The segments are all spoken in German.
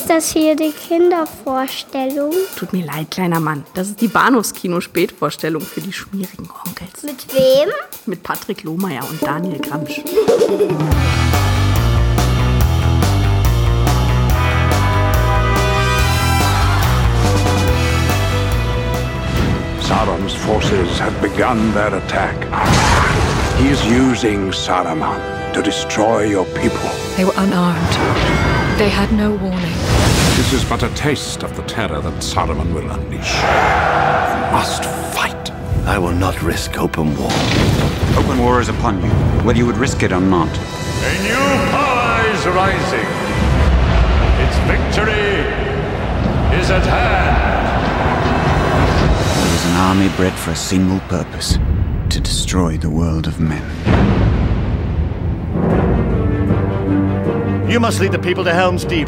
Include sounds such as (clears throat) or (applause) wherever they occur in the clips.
Ist das hier die Kindervorstellung? Tut mir leid, kleiner Mann. Das ist die Bahnhofskino-Spätvorstellung für die schmierigen Onkels. Mit wem? Mit Patrick Lohmeier und Daniel Gramsch. Saddam's forces have begun their attack. He is using Saruman to destroy your people. They were unarmed. They had no warning. This is but a taste of the terror that Saruman will unleash. You must fight. I will not risk open war. Open war is upon you, whether you would risk it or not. A new power is rising. Its victory is at hand. It is an army bred for a single purpose to destroy the world of men. You must lead the people to Helm's Deep.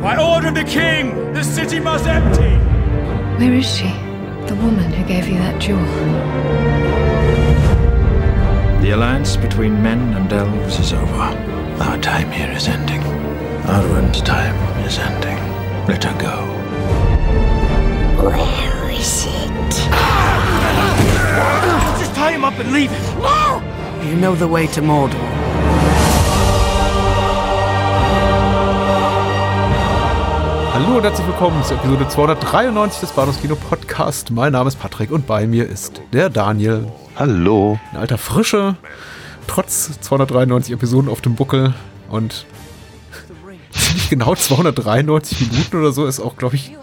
By order of the king, the city must empty. Where is she? The woman who gave you that jewel. The alliance between men and elves is over. Our time here is ending. Arwen's time is ending. Let her go. Where is it? Just tie him up and leave him. No! You know the way to Mordor. Hallo und herzlich willkommen zur Episode 293 des Bahnhofs Kino Podcast. Mein Name ist Patrick und bei mir ist der Daniel. Hallo. In alter Frische, trotz 293 Episoden auf dem Buckel und ziemlich genau 293 Minuten oder so ist auch, glaube ich,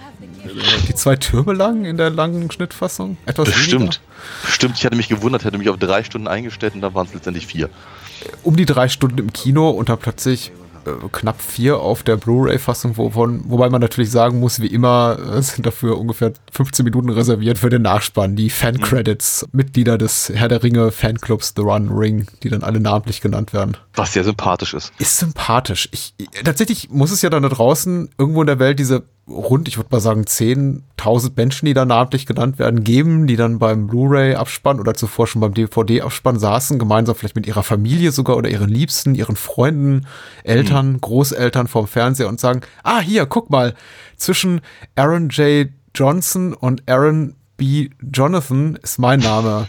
die zwei Türme lang in der langen Schnittfassung. Etwas Bestimmt. Stimmt, ich hatte mich gewundert, hätte mich auf drei Stunden eingestellt und dann waren es letztendlich vier. Um die drei Stunden im Kino und dann plötzlich äh, knapp vier auf der Blu-ray-Fassung, wovon, wobei man natürlich sagen muss, wie immer äh, sind dafür ungefähr 15 Minuten reserviert für den Nachspann, die Fan-Credits, mhm. Mitglieder des Herr der Ringe Fanclubs The Run Ring, die dann alle namentlich genannt werden. Was sehr sympathisch ist. Ist sympathisch. Ich, tatsächlich muss es ja dann da draußen irgendwo in der Welt diese rund, ich würde mal sagen, 10.000 Menschen, die da namentlich genannt werden, geben, die dann beim Blu-ray-Abspann oder zuvor schon beim DVD-Abspann saßen, gemeinsam vielleicht mit ihrer Familie sogar oder ihren Liebsten, ihren Freunden, Eltern, mhm. Großeltern vorm Fernseher und sagen, ah, hier, guck mal, zwischen Aaron J. Johnson und Aaron B. Jonathan ist mein Name.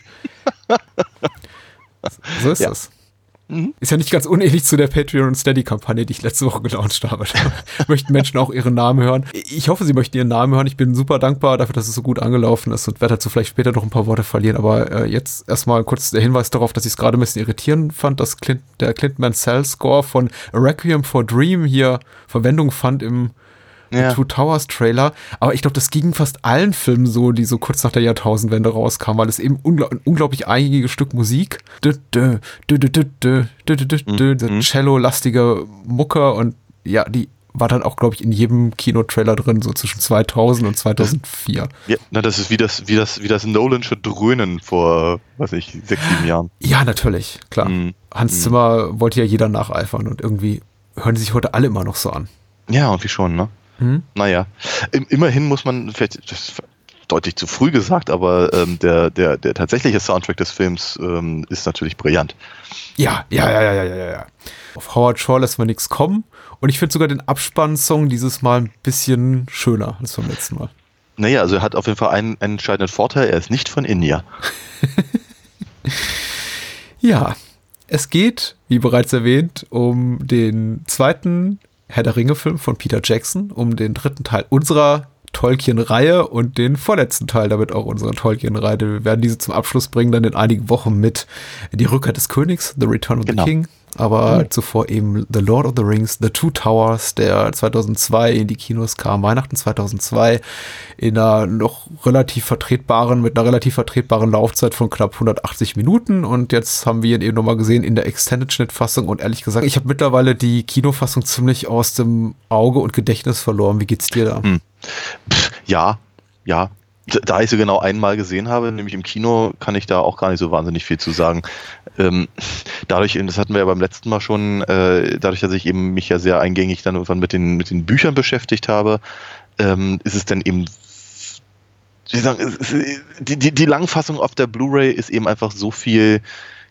(laughs) so ist ja. das. Mhm. Ist ja nicht ganz unähnlich zu der Patreon und Steady-Kampagne, die ich letzte Woche gelauncht habe. Da (laughs) möchten Menschen auch ihren Namen hören. Ich hoffe, sie möchten ihren Namen hören. Ich bin super dankbar dafür, dass es so gut angelaufen ist und werde dazu vielleicht später noch ein paar Worte verlieren. Aber äh, jetzt erstmal kurz der Hinweis darauf, dass ich es gerade ein bisschen irritierend fand, dass Clint, der Clint Mansell Score von A Requiem for Dream hier Verwendung fand im ja. Two Towers Trailer. Aber ich glaube, das ging fast allen Filmen so, die so kurz nach der Jahrtausendwende rauskamen, weil es eben ungl ein unglaublich eingiges Stück Musik, mhm. Cello-lastige Mucke und ja, die war dann auch, glaube ich, in jedem Kinotrailer drin, so zwischen 2000 und 2004. Ja, na, das ist wie das, wie das, wie das Nolansche Dröhnen vor, weiß ich, sechs, sieben Jahren. Ja, natürlich, klar. Mm, Hans mm. Zimmer wollte ja jeder nacheifern und irgendwie hören die sich heute alle immer noch so an. Ja, und wie schon, ne? Hm? Naja, immerhin muss man, vielleicht das ist deutlich zu früh gesagt, aber ähm, der, der, der tatsächliche Soundtrack des Films ähm, ist natürlich brillant. Ja, ja, ja, ja, ja, ja, ja. Auf Howard Shaw lässt man nichts kommen. Und ich finde sogar den Abspannsong dieses Mal ein bisschen schöner als beim letzten Mal. Naja, also er hat auf jeden Fall einen, einen entscheidenden Vorteil, er ist nicht von India. (laughs) ja, es geht, wie bereits erwähnt, um den zweiten Herr der Ringe-Film von Peter Jackson, um den dritten Teil unserer Tolkien-Reihe und den vorletzten Teil damit auch unserer Tolkien-Reihe. Wir werden diese zum Abschluss bringen, dann in einigen Wochen mit Die Rückkehr des Königs, The Return of genau. the King, aber mhm. zuvor eben The Lord of the Rings, The Two Towers, der 2002 in die Kinos kam, Weihnachten 2002, in einer noch relativ vertretbaren, mit einer relativ vertretbaren Laufzeit von knapp 180 Minuten und jetzt haben wir ihn eben nochmal gesehen in der Extended-Schnittfassung und ehrlich gesagt, ich habe mittlerweile die Kinofassung ziemlich aus dem Auge und Gedächtnis verloren. Wie geht's dir da? Hm. Pff, ja, ja, da ich sie genau einmal gesehen habe, nämlich im Kino, kann ich da auch gar nicht so wahnsinnig viel zu sagen. Ähm, dadurch, das hatten wir ja beim letzten Mal schon, äh, dadurch, dass ich eben mich ja sehr eingängig dann irgendwann mit den, mit den Büchern beschäftigt habe, ähm, ist es dann eben, sagen, die, die, die Langfassung auf der Blu-ray ist eben einfach so viel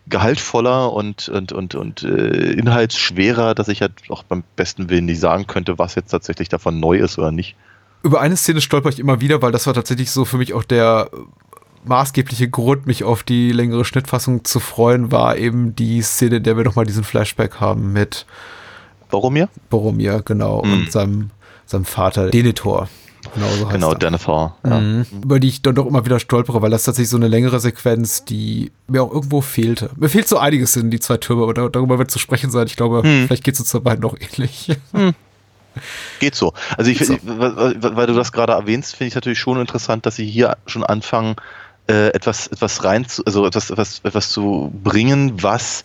gehaltvoller und, und, und, und äh, inhaltsschwerer, dass ich halt auch beim besten Willen nicht sagen könnte, was jetzt tatsächlich davon neu ist oder nicht. Über eine Szene stolper ich immer wieder, weil das war tatsächlich so für mich auch der maßgebliche Grund, mich auf die längere Schnittfassung zu freuen, war eben die Szene, in der wir nochmal diesen Flashback haben mit Boromir? Boromir, genau, Mhm. und seinem, seinem Vater, Denethor. Genau, so heißt Genau. Denethor. Ja. Mhm. Über die ich dann doch immer wieder stolpere, weil das tatsächlich so eine längere Sequenz, die mir auch irgendwo fehlte. Mir fehlt so einiges in die zwei Türme, aber da- darüber wird zu sprechen sein. Ich glaube, Hm. vielleicht geht es uns beiden noch ähnlich. Geht so. Also ich, so. weil, weil- weil du das gerade erwähnst, finde ich natürlich schon interessant, dass sie hier schon anfangen, äh, etwas, etwas rein zu, also etwas, etwas, etwas zu bringen, was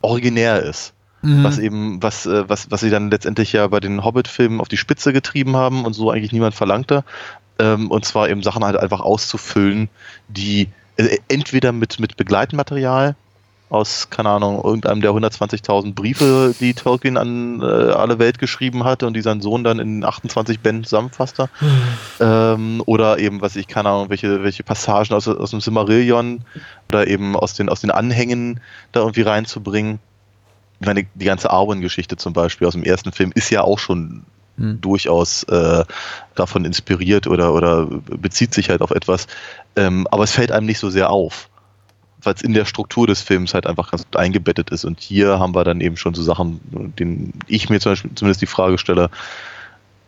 originär ist. Mhm. Was eben, was, äh, was, was sie dann letztendlich ja bei den Hobbit-Filmen auf die Spitze getrieben haben und so eigentlich niemand verlangte. Ähm, und zwar eben Sachen halt einfach auszufüllen, die äh, entweder mit, mit Begleitmaterial aus, keine Ahnung, irgendeinem der 120.000 Briefe, die Tolkien an äh, alle Welt geschrieben hatte und die sein Sohn dann in 28 Bänden zusammenfasste. ähm, oder eben, was ich, keine Ahnung, welche, welche Passagen aus, aus dem Silmarillion oder eben aus den, aus den Anhängen da irgendwie reinzubringen. Ich meine, die ganze Arwen-Geschichte zum Beispiel aus dem ersten Film ist ja auch schon Hm. durchaus äh, davon inspiriert oder, oder bezieht sich halt auf etwas. Ähm, aber es fällt einem nicht so sehr auf, weil es in der Struktur des Films halt einfach ganz gut eingebettet ist. Und hier haben wir dann eben schon so Sachen, denen ich mir zum Beispiel zumindest die Frage stelle,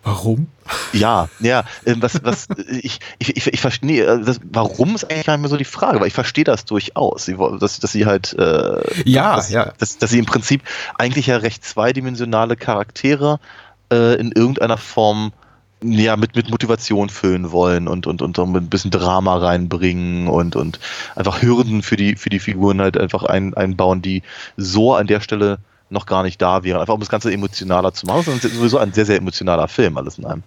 Warum? ja, ja, äh, was, was, ich, ich, ich, ich verstehe, äh, das, warum ist eigentlich gar nicht mehr so die Frage, weil ich verstehe das durchaus, sie, dass, dass sie halt, äh, Ja, dass, ja. Dass, dass sie im Prinzip eigentlich ja recht zweidimensionale Charaktere äh, in irgendeiner Form ja, mit, mit Motivation füllen wollen und, und, und ein bisschen Drama reinbringen und, und einfach Hürden für die, für die Figuren halt einfach ein, einbauen, die so an der Stelle noch gar nicht da wären. Einfach um das Ganze emotionaler zu machen. Das ist sowieso ein sehr, sehr emotionaler Film, alles in einem.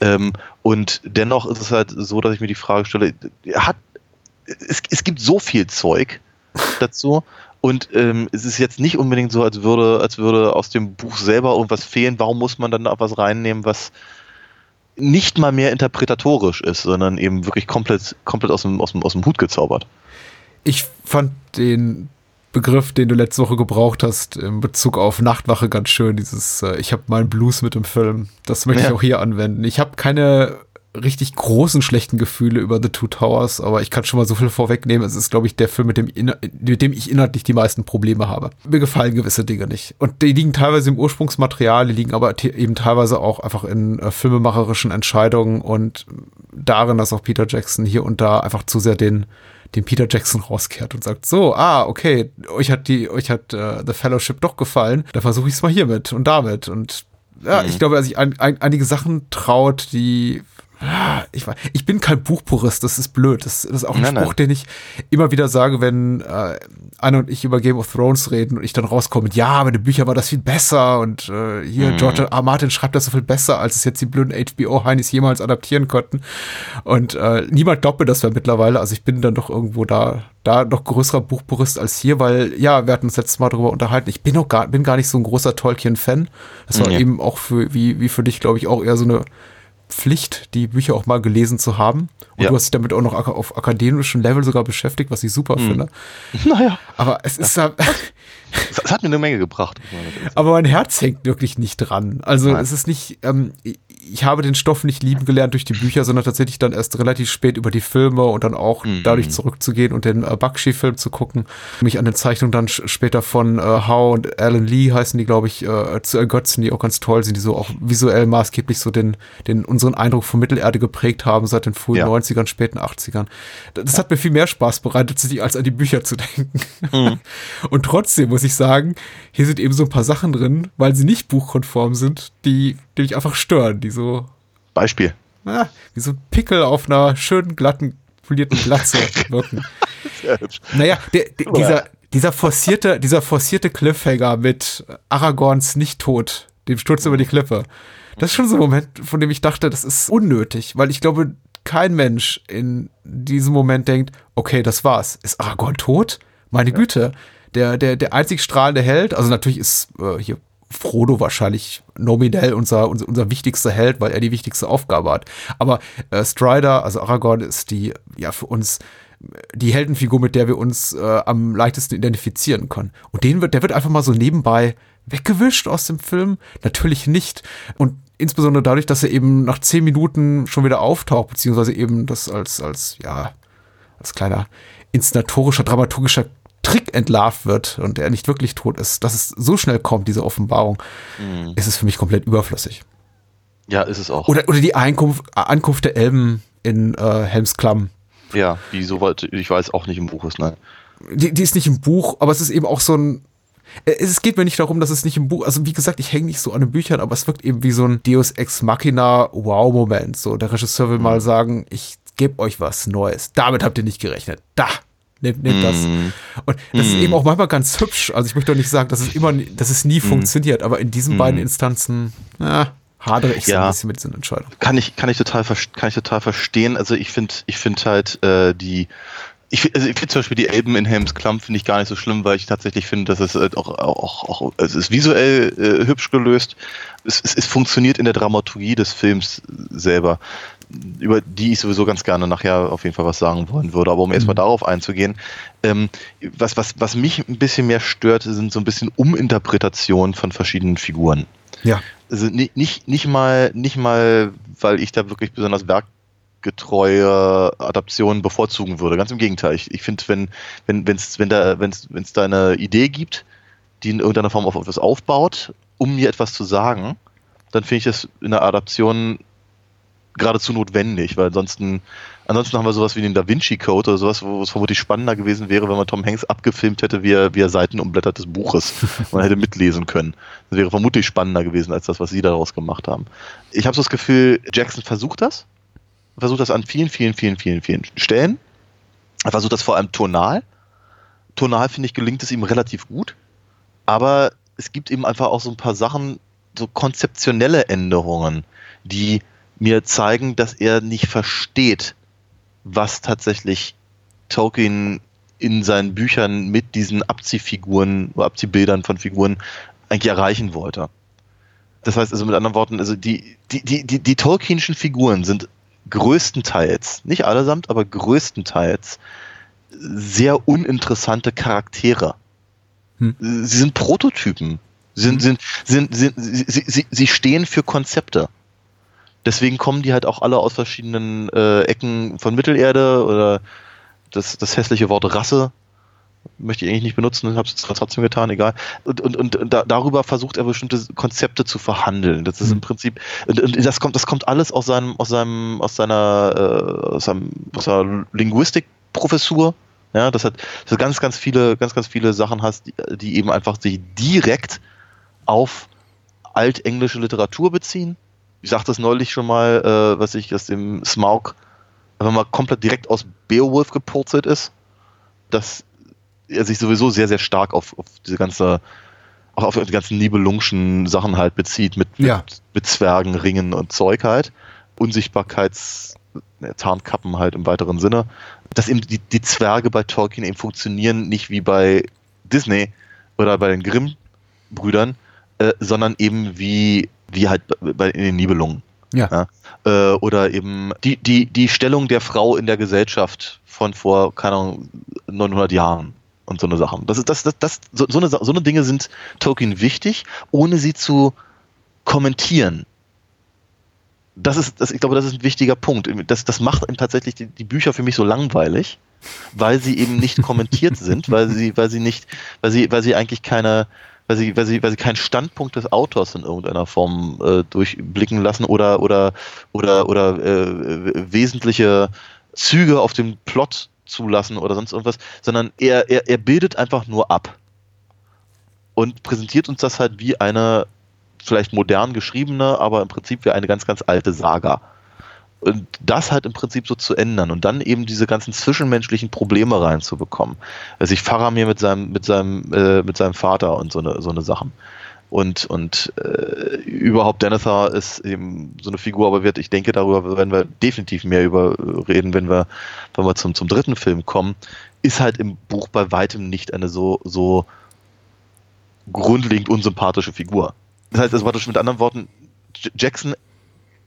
Ähm, und dennoch ist es halt so, dass ich mir die Frage stelle, hat, es, es gibt so viel Zeug dazu. Und ähm, es ist jetzt nicht unbedingt so, als würde, als würde aus dem Buch selber irgendwas fehlen. Warum muss man dann da was reinnehmen, was nicht mal mehr interpretatorisch ist, sondern eben wirklich komplett, komplett aus dem, aus dem, aus dem Hut gezaubert? Ich fand den Begriff, den du letzte Woche gebraucht hast, in Bezug auf Nachtwache ganz schön. Dieses, äh, ich habe meinen Blues mit dem Film. Das möchte ich Ja. auch hier anwenden. Ich habe keine richtig großen schlechten Gefühle über The Two Towers, aber ich kann schon mal so viel vorwegnehmen. Es ist, glaube ich, der Film, mit dem, mit dem ich inhaltlich die meisten Probleme habe. Mir gefallen gewisse Dinge nicht. Und die liegen teilweise im Ursprungsmaterial, die liegen aber eben teilweise auch einfach in äh, filmemacherischen Entscheidungen und darin, dass auch Peter Jackson hier und da einfach zu sehr den den Peter Jackson rauskehrt und sagt, so, ah, okay, euch hat die, euch hat äh, The Fellowship doch gefallen, da versuche ich es mal hiermit und damit. Und ja, Mhm. ich glaube, er sich ein, ein, einige Sachen traut, die ich, ich bin kein Buchpurist, das ist blöd. Das, das ist auch ein Nein, nein. Spruch, den ich immer wieder sage, wenn äh, Anne und ich über Game of Thrones reden und ich dann rauskomme mit, ja, aber die Bücher war das viel besser und äh, hier, Mhm. George R. Martin schreibt das so viel besser, als es jetzt die blöden HBO-Heinis jemals adaptieren konnten. Und äh, niemand mir das mehr mittlerweile. Also ich bin dann doch irgendwo da, da noch größerer Buchpurist als hier, weil, ja, wir hatten uns letztes Mal darüber unterhalten. Ich bin auch gar, bin gar nicht so ein großer Tolkien-Fan. Das war Ja. eben auch für, wie, wie für dich, glaube ich, auch eher so eine Pflicht, die Bücher auch mal gelesen zu haben. Und Ja. du hast dich damit auch noch auf akademischem Level sogar beschäftigt, was ich super Mhm. finde. (laughs) Naja, Aber es ist ja, es, hat mir eine Menge gebracht. aber mein Herz hängt wirklich nicht dran. Also Nein. es ist nicht, ähm, ich- habe den Stoff nicht lieben gelernt durch die Bücher, sondern tatsächlich dann erst relativ spät über die Filme und dann auch Mhm. dadurch zurückzugehen und den äh, Bakshi-Film zu gucken, mich an den Zeichnungen dann später von äh, Howe und Alan Lee heißen die, glaube ich, äh, zu ergötzen, die auch ganz toll sind, die so auch visuell maßgeblich so den, den unseren Eindruck von Mittelerde geprägt haben seit den frühen Ja. 90ern, späten 80ern. Das hat mir viel mehr Spaß bereitet, tatsächlich, als an die Bücher zu denken. Mhm. (laughs) Und trotzdem muss ich sagen, hier sind eben so ein paar Sachen drin, weil sie nicht buchkonform sind, die, die mich einfach stören, die so, Beispiel. ah, wie so ein Pickel auf einer schönen, glatten, polierten Glatze (laughs) wirken. Naja, der, der, dieser, dieser forcierte, dieser forcierte Cliffhanger mit Aragorns Nicht-Tod, dem Sturz über die Klippe. Das ist schon so ein Moment, von dem ich dachte, das ist unnötig, weil ich glaube, kein Mensch in diesem Moment denkt, okay, das war's. Ist Aragorn tot? Meine Güte. Der, der, der einzig strahlende Held, also natürlich ist äh, hier Frodo wahrscheinlich nominell unser, unser, unser wichtigster Held, weil er die wichtigste Aufgabe hat. Aber äh, Strider, also Aragorn, ist die ja für uns die Heldenfigur, mit der wir uns äh, am leichtesten identifizieren können. Und den wird, der wird einfach mal so nebenbei weggewischt aus dem Film. Natürlich nicht. Und insbesondere dadurch, dass er eben nach zehn Minuten schon wieder auftaucht, beziehungsweise eben das als, als, ja, als kleiner inszenatorischer, dramaturgischer Trick entlarvt wird und er nicht wirklich tot ist, dass es so schnell kommt, diese Offenbarung, mhm. ist es für mich komplett überflüssig. Ja, ist es auch. Oder, oder die Einkunft, Ankunft der Elben in äh, Helmsklamm. Ja, die soweit, ich weiß, auch nicht im Buch ist, nein. Die, die ist nicht im Buch, aber es ist eben auch so ein, äh, es geht mir nicht darum, dass es nicht im Buch, also wie gesagt, ich hänge nicht so an den Büchern, aber es wirkt eben wie so ein Deus Ex Machina Wow-Moment. So, der Regisseur will mhm. mal sagen, ich gebe euch was Neues. Damit habt ihr nicht gerechnet. Da, nehmt, nehmt das. Mhm. Und das mm. ist eben auch manchmal ganz hübsch. Also ich möchte doch nicht sagen, dass es immer, dass es nie mm. funktioniert, aber in diesen beiden Instanzen, na, hadere ich so ja. ein bisschen mit diesen Entscheidungen. Kann ich, kann ich total, kann ich total verstehen. Also ich finde, ich finde halt äh, die ich, also ich finde zum Beispiel die Elben in Helms Klamm finde ich gar nicht so schlimm, weil ich tatsächlich finde, dass es äh, auch, auch, auch also es ist visuell äh, hübsch gelöst. Es, es, es funktioniert in der Dramaturgie des Films selber, über die ich sowieso ganz gerne nachher auf jeden Fall was sagen wollen würde. Aber um mhm. erstmal darauf einzugehen, ähm, was, was, was mich ein bisschen mehr stört, sind so ein bisschen Uminterpretationen von verschiedenen Figuren. Ja. Also nicht, nicht, nicht mal, nicht mal, weil ich da wirklich besonders Werk getreue Adaptionen bevorzugen würde. Ganz im Gegenteil. Ich, ich finde, wenn, wenn, wenn's, wenn da, wenn's, wenn's da eine Idee gibt, die in irgendeiner Form auf etwas aufbaut, um mir etwas zu sagen, dann finde ich das in der Adaption geradezu notwendig, weil ansonsten, ansonsten haben wir sowas wie den Da Vinci Code oder sowas, wo es vermutlich spannender gewesen wäre, wenn man Tom Hanks abgefilmt hätte, wie er, wie er Seiten umblättert des Buches. (laughs) Man hätte mitlesen können. Das wäre vermutlich spannender gewesen als das, was sie daraus gemacht haben. Ich habe so das Gefühl, Jackson versucht das, versucht das an vielen, vielen, vielen, vielen, vielen Stellen. Er versucht das vor allem tonal. Tonal, finde ich, gelingt es ihm relativ gut. Aber es gibt eben einfach auch so ein paar Sachen, so konzeptionelle Änderungen, die mir zeigen, dass er nicht versteht, was tatsächlich Tolkien in seinen Büchern mit diesen Abziehfiguren, Abziehbildern von Figuren eigentlich erreichen wollte. Das heißt also mit anderen Worten, also die, die, die, die, die Tolkienschen Figuren sind größtenteils, nicht allesamt, aber größtenteils sehr uninteressante Charaktere. Hm. Sie sind Prototypen. Sie, sind, hm. sind, sind, sind, sie, sie, sie stehen für Konzepte. Deswegen kommen die halt auch alle aus verschiedenen äh, Ecken von Mittelerde oder das, das hässliche Wort Rasse möchte ich eigentlich nicht benutzen, habe es trotzdem getan, egal. Und, und, und da, darüber versucht er bestimmte Konzepte zu verhandeln. Das ist mhm. im Prinzip, und, und, das kommt, das kommt alles aus seinem, aus seinem, aus seiner, äh, aus seinem, aus seiner Linguistikprofessur. Ja, das hat, dass du ganz, ganz viele, ganz, ganz viele Sachen hast, die, die eben einfach sich direkt auf altenglische Literatur beziehen. Ich sagte es neulich schon mal, äh, was ich aus dem Smaug einfach mal komplett direkt aus Beowulf gepurzelt ist. Das er sich sowieso sehr, sehr stark auf, auf diese ganze, auch auf die ganzen Nibelungschen Sachen halt bezieht, mit, ja. mit, mit Zwergen, Ringen und Zeug halt. Unsichtbarkeits, Tarnkappen halt im weiteren Sinne. Dass eben die, die Zwerge bei Tolkien eben funktionieren nicht wie bei Disney oder bei den Grimm-Brüdern, äh, sondern eben wie, wie halt bei, in den Nibelungen. Ja. ja. Äh, oder eben die, die, die Stellung der Frau in der Gesellschaft von vor, keine Ahnung, 900 Jahren und so eine Sachen. Das ist, das, das, das, so, so, eine, so eine Dinge sind Tolkien wichtig, ohne sie zu kommentieren. Das ist, das, ich glaube, das ist ein wichtiger Punkt. Das, das macht tatsächlich die, die Bücher für mich so langweilig, weil sie eben nicht (laughs) kommentiert sind, weil sie, weil sie nicht, weil sie, weil sie eigentlich keine, weil sie, weil sie, weil sie keinen Standpunkt des Autors in irgendeiner Form äh, durchblicken lassen oder oder oder oder äh, wesentliche Züge auf dem Plot zulassen oder sonst irgendwas, sondern er, er, er bildet einfach nur ab und präsentiert uns das halt wie eine vielleicht modern geschriebene, aber im Prinzip wie eine ganz, ganz alte Saga. Und das halt im Prinzip so zu ändern und dann eben diese ganzen zwischenmenschlichen Probleme reinzubekommen. Also ich fahre mir mit seinem, mit seinem, äh, mit seinem Vater und so eine, so eine Sachen. Und, und äh, überhaupt Denethor ist eben so eine Figur, aber wird, ich denke, darüber werden wir definitiv mehr über reden, wenn wir, wenn wir zum, zum dritten Film kommen, ist halt im Buch bei weitem nicht eine so, so grundlegend unsympathische Figur. Das heißt, das war mit anderen Worten, Jackson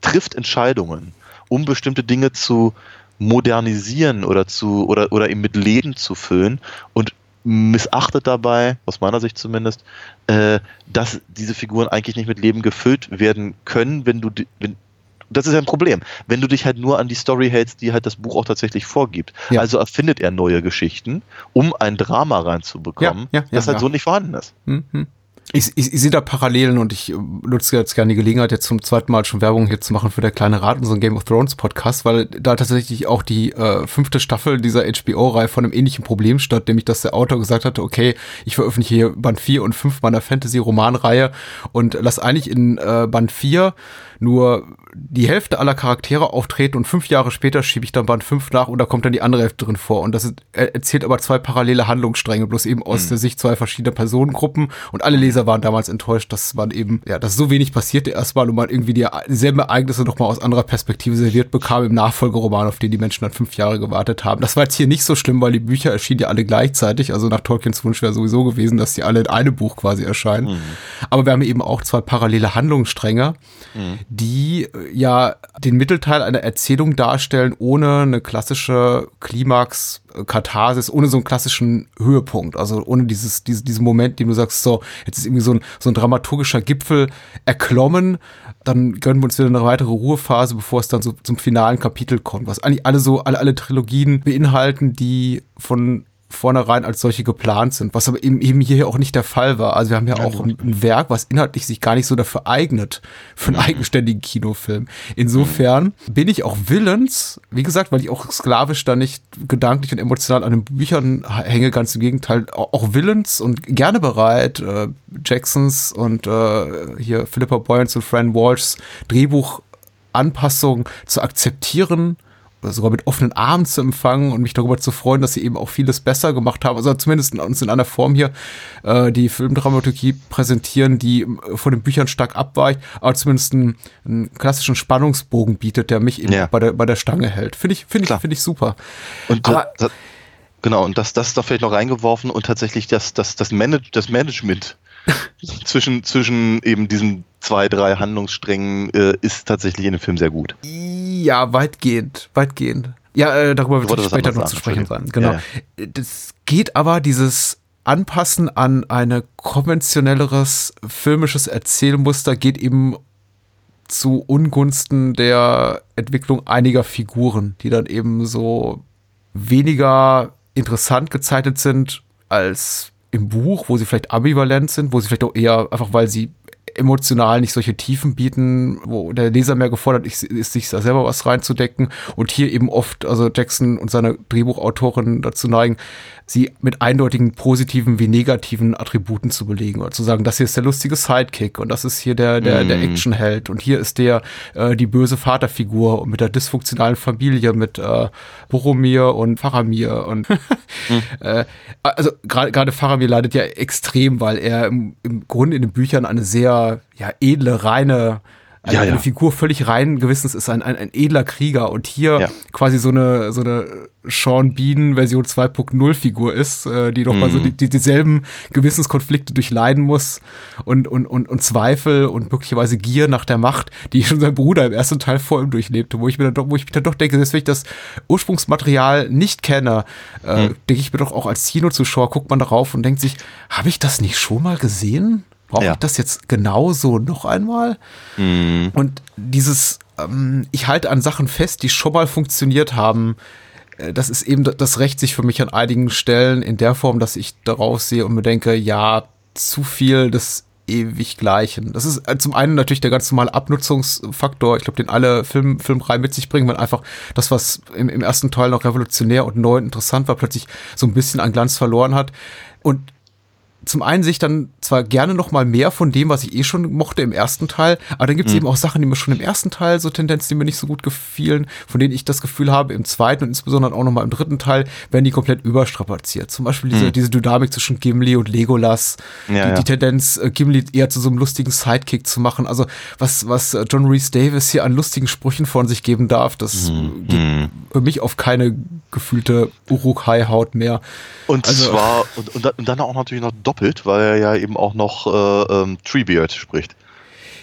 trifft Entscheidungen, um bestimmte Dinge zu, modernisieren oder zu oder oder eben mit Leben zu füllen und missachtet dabei, aus meiner Sicht zumindest, äh, dass diese Figuren eigentlich nicht mit Leben gefüllt werden können, wenn du wenn das ist ja ein Problem. Wenn du dich halt nur an die Story hältst, die halt das Buch auch tatsächlich vorgibt. Ja. Also erfindet er neue Geschichten, um ein Drama reinzubekommen, ja, ja, das halt so nicht vorhanden ist. Mhm. Ich, ich, ich sehe da Parallelen und ich äh, nutze jetzt gerne die Gelegenheit, jetzt zum zweiten Mal schon Werbung hier zu machen für der kleine Rat, unseren Game of Thrones Podcast, weil da tatsächlich auch die äh, fünfte Staffel dieser HBO-Reihe von einem ähnlichen Problem statt, nämlich dass der Autor gesagt hatte, okay, ich veröffentliche hier Band 4 und 5 meiner Fantasy-Romanreihe und lass eigentlich in äh, Band 4 nur die Hälfte aller Charaktere auftreten und fünf Jahre später schiebe ich dann Band 5 nach und da kommt dann die andere Hälfte drin vor. Und das ist, erzählt aber zwei parallele Handlungsstränge, bloß eben aus mhm. der Sicht zwei verschiedener Personengruppen. Und alle Leser waren damals enttäuscht, dass man eben, ja, dass so wenig passierte erstmal und man irgendwie die, dieselben Ereignisse nochmal aus anderer Perspektive serviert bekam im Nachfolgeroman, auf den die Menschen dann fünf Jahre gewartet haben. Das war jetzt hier nicht so schlimm, weil die Bücher erschienen ja alle gleichzeitig. Also nach Tolkiens Wunsch wäre sowieso gewesen, dass die alle in einem Buch quasi erscheinen. Mhm. Aber wir haben eben auch zwei parallele Handlungsstränge, mhm. Die ja den Mittelteil einer Erzählung darstellen, ohne eine klassische Klimax, äh, Katharsis, ohne so einen klassischen Höhepunkt. Also ohne dieses, diese, diesen Moment, den du sagst, so, jetzt ist irgendwie so ein, so ein dramaturgischer Gipfel erklommen, dann gönnen wir uns wieder eine weitere Ruhephase, bevor es dann so zum finalen Kapitel kommt, was eigentlich alle so, alle, alle Trilogien beinhalten, die von vornherein als solche geplant sind, was aber eben, eben hier auch nicht der Fall war. Also wir haben ja, ja auch ein, ein, Werk, was inhaltlich sich gar nicht so dafür eignet, für einen mhm. eigenständigen Kinofilm. Insofern bin ich auch willens, wie gesagt, weil ich auch sklavisch da nicht gedanklich und emotional an den Büchern hänge, ganz im Gegenteil, auch willens und gerne bereit, äh, Jacksons und äh, hier Philippa Boyens und Fran Walshs Drehbuchanpassung zu akzeptieren sogar mit offenen Armen zu empfangen und mich darüber zu freuen, dass sie eben auch vieles besser gemacht haben. Also zumindest uns in einer Form hier äh, die Filmdramaturgie präsentieren, die äh, von den Büchern stark abweicht, aber zumindest einen, einen klassischen Spannungsbogen bietet, der mich eben ja. bei, der, bei der Stange hält. Finde ich, finde ich, finde ich super. Und aber, das, genau, und das, das da vielleicht noch reingeworfen und tatsächlich das, das, das, Manage, das Management (laughs) zwischen, zwischen eben diesen zwei, drei Handlungssträngen äh, ist tatsächlich in dem Film sehr gut. Ja, weitgehend, weitgehend. Ja, äh, darüber wird später noch zu sprechen sein. Genau. Ja, ja. Das geht aber dieses Anpassen an ein konventionelleres filmisches Erzählmuster geht eben zu Ungunsten der Entwicklung einiger Figuren, die dann eben so weniger interessant gezeichnet sind als im Buch, wo sie vielleicht ambivalent sind, wo sie vielleicht auch eher einfach, weil sie emotional nicht solche Tiefen bieten, wo der Leser mehr gefordert ist, sich da selber was reinzudecken und hier eben oft, also Jackson und seine Drehbuchautorin dazu neigen, sie mit eindeutigen positiven wie negativen Attributen zu belegen oder zu sagen, das hier ist der lustige Sidekick und das ist hier der der, mm. der Actionheld und hier ist der äh, die böse Vaterfigur mit der dysfunktionalen Familie mit äh, Boromir und Faramir und mm. (laughs) äh, also gerade gerade Faramir leidet ja extrem, weil er im, im Grunde in den Büchern eine sehr ja edle reine eine, ja, ja. eine Figur völlig rein gewissens ist, ein, ein, ein edler Krieger und hier ja. quasi so eine, so eine Sean Bean Version 2.0 Figur ist, äh, die doch mhm. mal so die, die, dieselben Gewissenskonflikte durchleiden muss und, und, und, und Zweifel und möglicherweise Gier nach der Macht, die schon sein Bruder im ersten Teil vor ihm durchlebte, wo ich mir dann doch, wo ich mir dann doch denke, selbst wenn ich das Ursprungsmaterial nicht kenne, äh, mhm. denke ich mir doch auch als Kinozuschauer, guckt man darauf und denkt sich, habe ich das nicht schon mal gesehen? Brauche ja. ich das jetzt genauso noch einmal? Mhm. Und dieses, ähm, ich halte an Sachen fest, die schon mal funktioniert haben, äh, das ist eben, das rächt sich für mich an einigen Stellen in der Form, dass ich darauf sehe und mir denke, ja, zu viel des ewig Gleichen. Das ist äh, zum einen natürlich der ganz normale Abnutzungsfaktor, ich glaube, den alle Film, Filmreihen mit sich bringen, weil einfach das, was im, im ersten Teil noch revolutionär und neu und interessant war, plötzlich so ein bisschen an Glanz verloren hat. Und zum einen sehe ich dann zwar gerne noch mal mehr von dem, was ich eh schon mochte im ersten Teil, aber dann gibt es mhm. eben auch Sachen, die mir schon im ersten Teil so Tendenzen, die mir nicht so gut gefielen, von denen ich das Gefühl habe, im zweiten und insbesondere auch noch mal im dritten Teil werden die komplett überstrapaziert. Zum Beispiel diese, mhm. diese Dynamik zwischen Gimli und Legolas, ja, die, ja. die, Tendenz, äh, Gimli eher zu so einem lustigen Sidekick zu machen. Also was, was äh, John Reese Davis hier an lustigen Sprüchen von sich geben darf, das mhm. geht für mich auf keine gefühlte Uruk-Hai-Haut mehr. Und also, zwar, (laughs) und, und, dann auch natürlich noch doppelt, weil er ja eben auch noch äh, ähm, Treebeard spricht.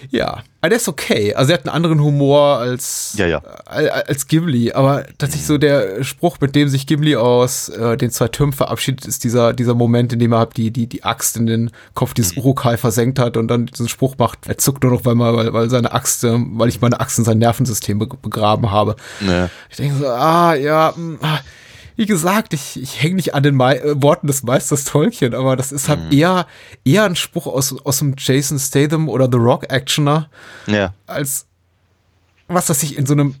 Ja, aber der ist okay. Also er hat einen anderen Humor als, Ja, ja. äh, als Gimli, aber tatsächlich so der Spruch, mit dem sich Gimli aus äh, den zwei Türmen verabschiedet, ist dieser, dieser Moment, in dem er halt die, die, die Axt in den Kopf dieses Urukai versenkt hat und dann diesen Spruch macht, er zuckt nur noch, weil, mal, weil, weil seine Axt, äh, weil ich meine Axt in sein Nervensystem be begraben habe. Ne. Ich denke so, ah, ja, mh, ah. Wie gesagt, ich, ich hänge nicht an den Mei äh, Worten des Meisters Tolkien, aber das ist halt eher, eher ein Spruch aus, aus dem Jason Statham oder The Rock Actioner, Ja. als was, das ich in so einem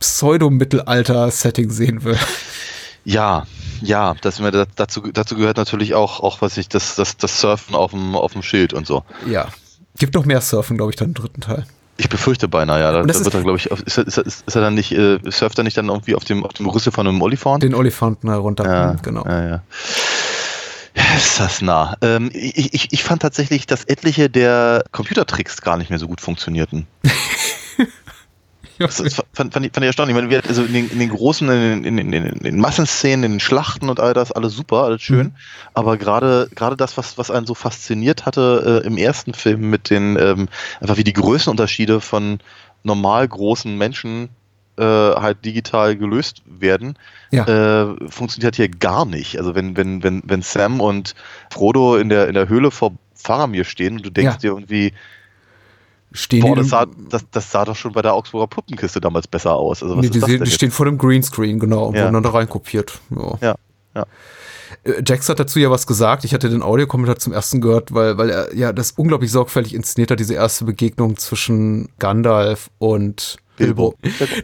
Pseudo-Mittelalter-Setting sehen will. Ja, ja, das, dazu, dazu gehört natürlich auch, auch was ich, das, das, das Surfen auf dem, auf dem Schild und so. Ja. Gibt noch mehr Surfen, glaube ich, dann im dritten Teil. Ich befürchte beinahe, ja. Da, da wird er, glaube ich, auf- ist, er- ist, er- ist er dann nicht, äh, surft er nicht dann irgendwie auf dem, auf dem Rüssel von einem Olifant? Den Olifanten herunter. Ja, genau. Ja, ja. Ja, Ist das nah. Ähm, ich, ich, ich fand tatsächlich, dass etliche der Computertricks gar nicht mehr so gut funktionierten. (laughs) (laughs) Das, (laughs) fand, fand, ich, fand ich erstaunlich. Ich meine, wir, also in, den, in den großen, in, in, in, in den Massenszenen, in den Schlachten und all das, alles super, alles schön. Aber gerade gerade das, was, was einen so fasziniert hatte äh, im ersten Film mit den, ähm, einfach wie die Größenunterschiede von normal großen Menschen äh, halt digital gelöst werden, Ja. äh, funktioniert hier gar nicht. Also wenn, wenn, wenn, wenn Sam und Frodo in der, in der Höhle vor Faramir stehen und du denkst Ja. dir irgendwie, Stehen boah, das sah, das, das sah doch schon bei der Augsburger Puppenkiste damals besser aus. Also was nee, ist die, das sehen- die stehen vor dem Greenscreen, genau, und Ja. wurden dann da reinkopiert. Ja. Ja, ja. Äh, Jax hat dazu ja was gesagt. Ich hatte den Audiokommentar zum ersten gehört, weil, weil er ja das unglaublich sorgfältig inszeniert hat, diese erste Begegnung zwischen Gandalf und Bilbo.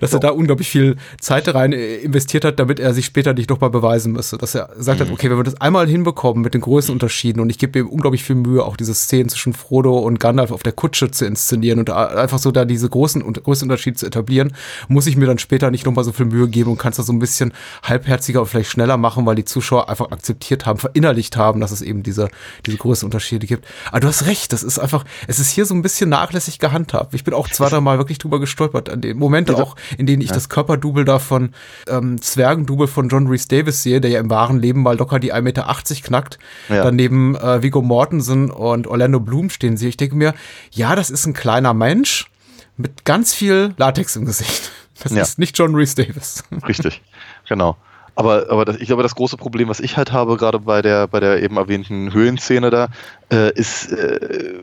Dass er da unglaublich viel Zeit rein äh, investiert hat, damit er sich später nicht nochmal beweisen müsste. Dass er gesagt Mhm. hat, okay, wenn wir das einmal hinbekommen mit den Größenunterschieden und ich gebe ihm unglaublich viel Mühe, auch diese Szenen zwischen Frodo und Gandalf auf der Kutsche zu inszenieren und einfach so da diese großen Größenunterschiede zu etablieren, muss ich mir dann später nicht nochmal so viel Mühe geben und kann es da so ein bisschen halbherziger und vielleicht schneller machen, weil die Zuschauer einfach akzeptiert haben, verinnerlicht haben, dass es eben diese, diese Größenunterschiede gibt. Aber du hast recht, das ist einfach, es ist hier so ein bisschen nachlässig gehandhabt. Ich bin auch (laughs) zwei, drei Mal wirklich drüber gestolpert den Momente auch, in denen ich das Körperdouble da von ähm, Zwergendouble von John Rhys Davis sehe, der ja im wahren Leben mal locker die 1,80 Meter knackt, Ja. daneben äh, Viggo Mortensen und Orlando Bloom stehen sehe. Ich denke mir, ja, das ist ein kleiner Mensch mit ganz viel Latex im Gesicht. Das Ja. ist nicht John Rhys Davis. (laughs) Richtig, genau. Aber, aber das, ich glaube, das große Problem, was ich halt habe, gerade bei der, bei der eben erwähnten Höhlenszene da, äh, ist äh,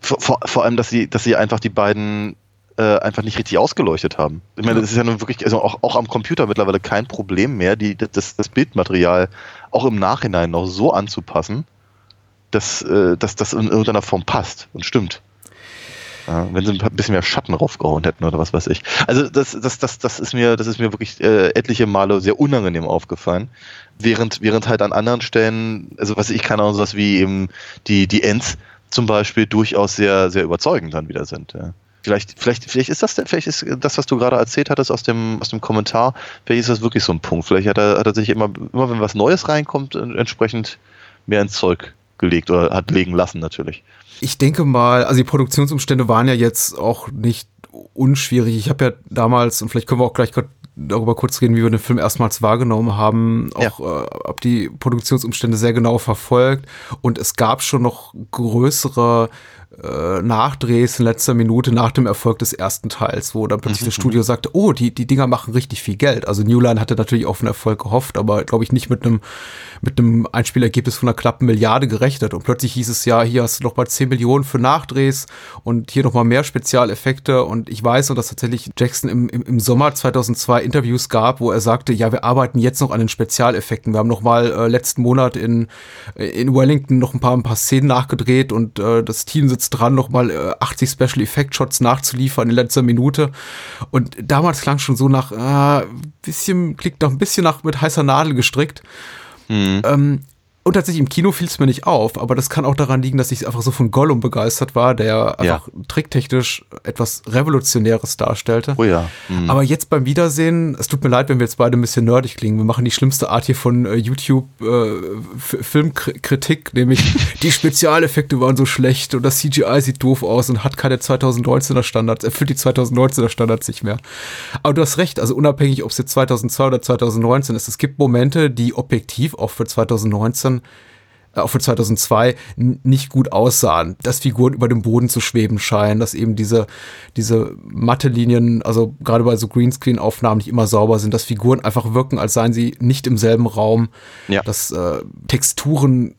vor, vor, vor allem, dass sie, dass sie einfach die beiden äh, einfach nicht richtig ausgeleuchtet haben. Ich meine, das ist ja nun wirklich, also auch, auch am Computer mittlerweile kein Problem mehr, die, das, das Bildmaterial auch im Nachhinein noch so anzupassen, dass, äh, dass das in irgendeiner Form passt und stimmt. Ja, wenn sie ein bisschen mehr Schatten raufgehauen hätten oder was weiß ich. Also das, das, das, das ist mir, das ist mir wirklich äh, etliche Male sehr unangenehm aufgefallen. Während, während halt an anderen Stellen, also was ich kann auch sowas wie eben die, die Ends zum Beispiel durchaus sehr, sehr überzeugend dann wieder sind. Ja. Vielleicht, vielleicht, vielleicht ist das, vielleicht ist das, was du gerade erzählt hattest aus dem, aus dem Kommentar, vielleicht ist das wirklich so ein Punkt. Vielleicht hat er, hat er sich immer, immer wenn was Neues reinkommt, entsprechend mehr ins Zeug gelegt oder hat legen lassen natürlich. Ich denke mal, also die Produktionsumstände waren ja jetzt auch nicht unschwierig. Ich habe ja damals, und vielleicht können wir auch gleich darüber kurz reden, wie wir den Film erstmals wahrgenommen haben, auch äh, ab die Produktionsumstände sehr genau verfolgt. Und es gab schon noch größere äh, Nachdrehs in letzter Minute nach dem Erfolg des ersten Teils, wo dann plötzlich das Studio sagte, oh, die, die Dinger machen richtig viel Geld. Also New Line hatte natürlich auf einen Erfolg gehofft, aber glaube ich nicht mit einem mit einem Einspielergebnis von einer knappen Milliarde gerechnet. Und plötzlich hieß es ja, hier hast du noch mal 10 Millionen für Nachdrehs und hier noch mal mehr Spezialeffekte. Und ich weiß noch, dass tatsächlich Jackson im, im, im Sommer 2002 Interviews gab, wo er sagte, ja, wir arbeiten jetzt noch an den Spezialeffekten. Wir haben noch mal äh, letzten Monat in, in Wellington noch ein paar, ein paar Szenen nachgedreht und äh, das Team sitzt dran, noch mal äh, 80 Special Effect Shots nachzuliefern in letzter Minute. Und damals klang schon so nach, äh, bisschen, klingt noch ein bisschen nach mit heißer Nadel gestrickt. Ähm, und tatsächlich im Kino fiel es mir nicht auf, aber das kann auch daran liegen, dass ich einfach so von Gollum begeistert war, der einfach tricktechnisch etwas Revolutionäres darstellte. Oh ja. Mhm. Aber jetzt beim Wiedersehen, es tut mir leid, wenn wir jetzt beide ein bisschen nerdig klingen. Wir machen die schlimmste Art hier von äh, YouTube äh, nämlich (laughs) die Spezialeffekte waren so schlecht und das CGI sieht doof aus und hat keine 2019er Standards, erfüllt die 2019er Standards nicht mehr. Aber du hast recht, also unabhängig, ob es jetzt 2002 oder 2019 ist, es gibt Momente, die objektiv auch für 2019 äh, auch für 2002 nicht gut aussahen, dass Figuren über dem Boden zu schweben scheinen, dass eben diese, diese Mattelinien, also gerade bei so Greenscreen-Aufnahmen nicht immer sauber sind, dass Figuren einfach wirken, als seien sie nicht im selben Raum, ja. dass äh, Texturen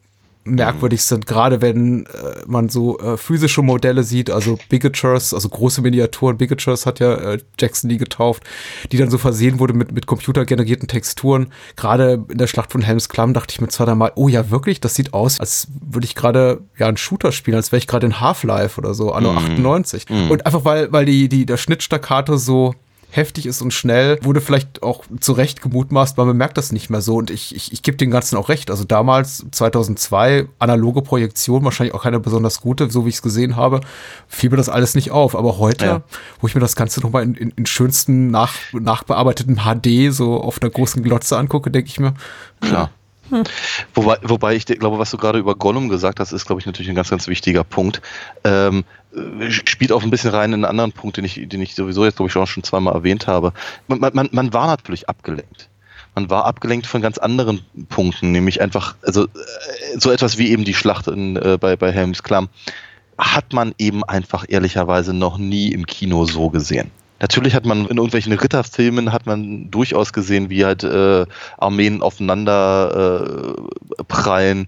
merkwürdig sind, gerade wenn äh, man so äh, physische Modelle sieht, also Bigatures, also große Miniaturen, Bigatures hat ja äh, Jackson nie getauft, die dann so versehen wurde mit, mit computergenerierten Texturen. Gerade in der Schlacht von Helms Klamm dachte ich mir zwar dann mal, oh ja, wirklich, das sieht aus, als würde ich gerade ja einen Shooter spielen, als wäre ich gerade in Half-Life oder so, anno mm. 98. Mm. Und einfach weil, weil die, die, der Schnittstaccato so heftig ist und schnell, wurde vielleicht auch zu Recht gemutmaßt, man bemerkt das nicht mehr so. Und ich, ich, ich gebe dem Ganzen auch recht. Also damals, 2002, analoge Projektion, wahrscheinlich auch keine besonders gute, so wie ich es gesehen habe, fiel mir das alles nicht auf. Aber heute, ja. wo ich mir das Ganze nochmal in, in, in schönsten nach, nachbearbeiteten HD so auf einer großen Glotze angucke, denke ich mir, klar. Wobei, wobei ich glaube, was du gerade über Gollum gesagt hast, ist, glaube ich, natürlich ein ganz, ganz wichtiger Punkt. Ähm, äh, spielt auch ein bisschen rein in einen anderen Punkt, den ich, den ich sowieso jetzt, glaube ich, auch schon zweimal erwähnt habe. Man, man, man war natürlich abgelenkt. Man war abgelenkt von ganz anderen Punkten, nämlich einfach, also äh, so etwas wie eben die Schlacht in, äh, bei, bei Helms Klamm, hat man eben einfach ehrlicherweise noch nie im Kino so gesehen. Natürlich hat man in irgendwelchen Ritterfilmen hat man durchaus gesehen, wie halt äh, Armeen aufeinander äh, prallen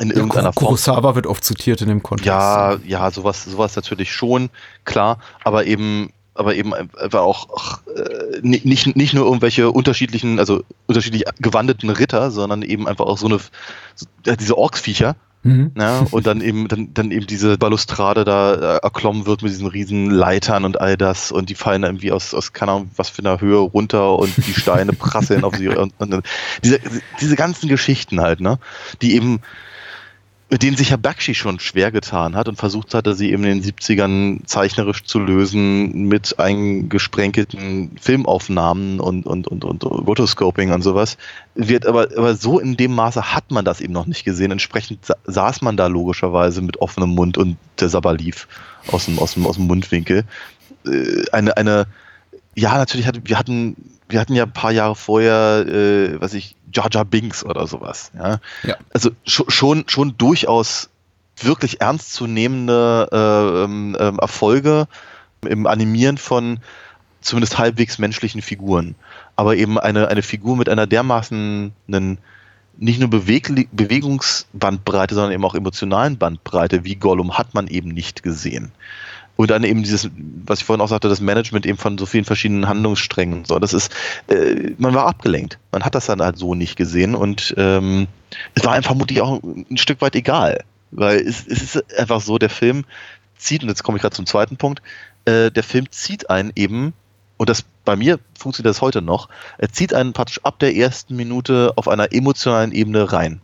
in ja, irgendeiner Form. Kurosawa wird oft zitiert in dem Kontext. Ja, ja, sowas, sowas natürlich schon, klar, aber eben, aber eben einfach auch ach, äh, nicht, nicht nur irgendwelche unterschiedlichen, also unterschiedlich gewandeten Ritter, sondern eben einfach auch so eine, diese Orksviecher, Mhm. Ja, und dann eben, dann, dann eben diese Balustrade da äh, erklommen wird mit diesen riesen Leitern und all das. Und die fallen irgendwie aus, aus keine Ahnung, was für einer Höhe runter und die Steine prasseln auf sie. (laughs) Und, und, diese, diese ganzen Geschichten halt, ne, die eben mit denen sich Herr Bakshi schon schwer getan hat und versucht hatte, sie eben in den 70ern zeichnerisch zu lösen mit eingesprenkelten Filmaufnahmen und, und, und, und Rotoscoping und sowas. Wird aber, aber so in dem Maße hat man das eben noch nicht gesehen. Entsprechend saß man da logischerweise mit offenem Mund und der Sabber lief aus dem, aus dem, aus dem Mundwinkel. Äh, eine, eine, ja, natürlich hatten wir hatten, wir hatten ja ein paar Jahre vorher, äh, was ich, Jar Jar Binks oder sowas. Ja? ja. Also schon, schon durchaus wirklich ernstzunehmende äh, ähm, ähm, Erfolge im Animieren von zumindest halbwegs menschlichen Figuren. Aber eben eine, eine Figur mit einer dermaßen einen, nicht nur Beweg Bewegungsbandbreite, sondern eben auch emotionalen Bandbreite wie Gollum hat man eben nicht gesehen. Und dann eben dieses, was ich vorhin auch sagte, das Management eben von so vielen verschiedenen Handlungssträngen. So, das ist, äh, man war abgelenkt. Man hat das dann halt so nicht gesehen und ähm, es war einem vermutlich auch ein Stück weit egal. Weil es, es ist einfach so, der Film zieht, und jetzt komme ich gerade zum zweiten Punkt, äh, der Film zieht einen eben, und das bei mir funktioniert das heute noch, er zieht einen praktisch ab der ersten Minute auf einer emotionalen Ebene rein.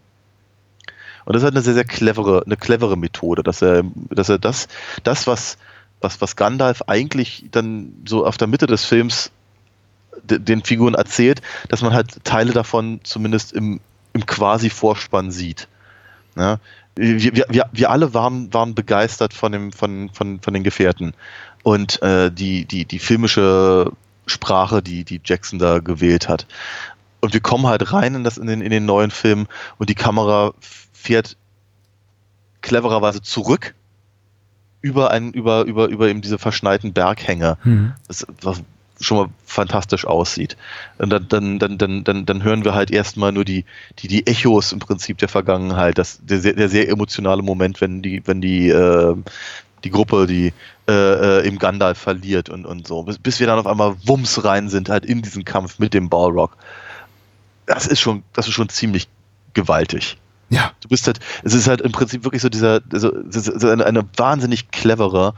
Und das ist halt eine sehr, sehr clevere, eine clevere Methode, dass er, dass er das, das, was was, was Gandalf eigentlich dann so auf der Mitte des Films den Figuren erzählt, dass man halt Teile davon zumindest im, im quasi Vorspann sieht. Ja? Wir, wir, wir alle waren, waren begeistert von, dem, von, von, von den Gefährten. Und äh, die, die, die filmische Sprache, die, die Jackson da gewählt hat. Und wir kommen halt rein in, das, in, den, in den neuen Film und die Kamera fährt clevererweise zurück über einen, über, über, über eben diese verschneiten Berghänge. Mhm. Das, was schon mal fantastisch aussieht. Und dann, dann, dann, dann, dann, dann hören wir halt erstmal nur die, die, die Echos im Prinzip der Vergangenheit. Das, der, sehr, der sehr emotionale Moment, wenn die, wenn die, äh, die Gruppe, die äh, im Gandalf verliert und, und so. Bis, bis wir dann auf einmal Wumms rein sind, halt in diesen Kampf mit dem Balrog. Das ist schon, das ist schon ziemlich gewaltig. Ja. Du bist halt, es ist halt im Prinzip wirklich so dieser, so eine, eine wahnsinnig clevere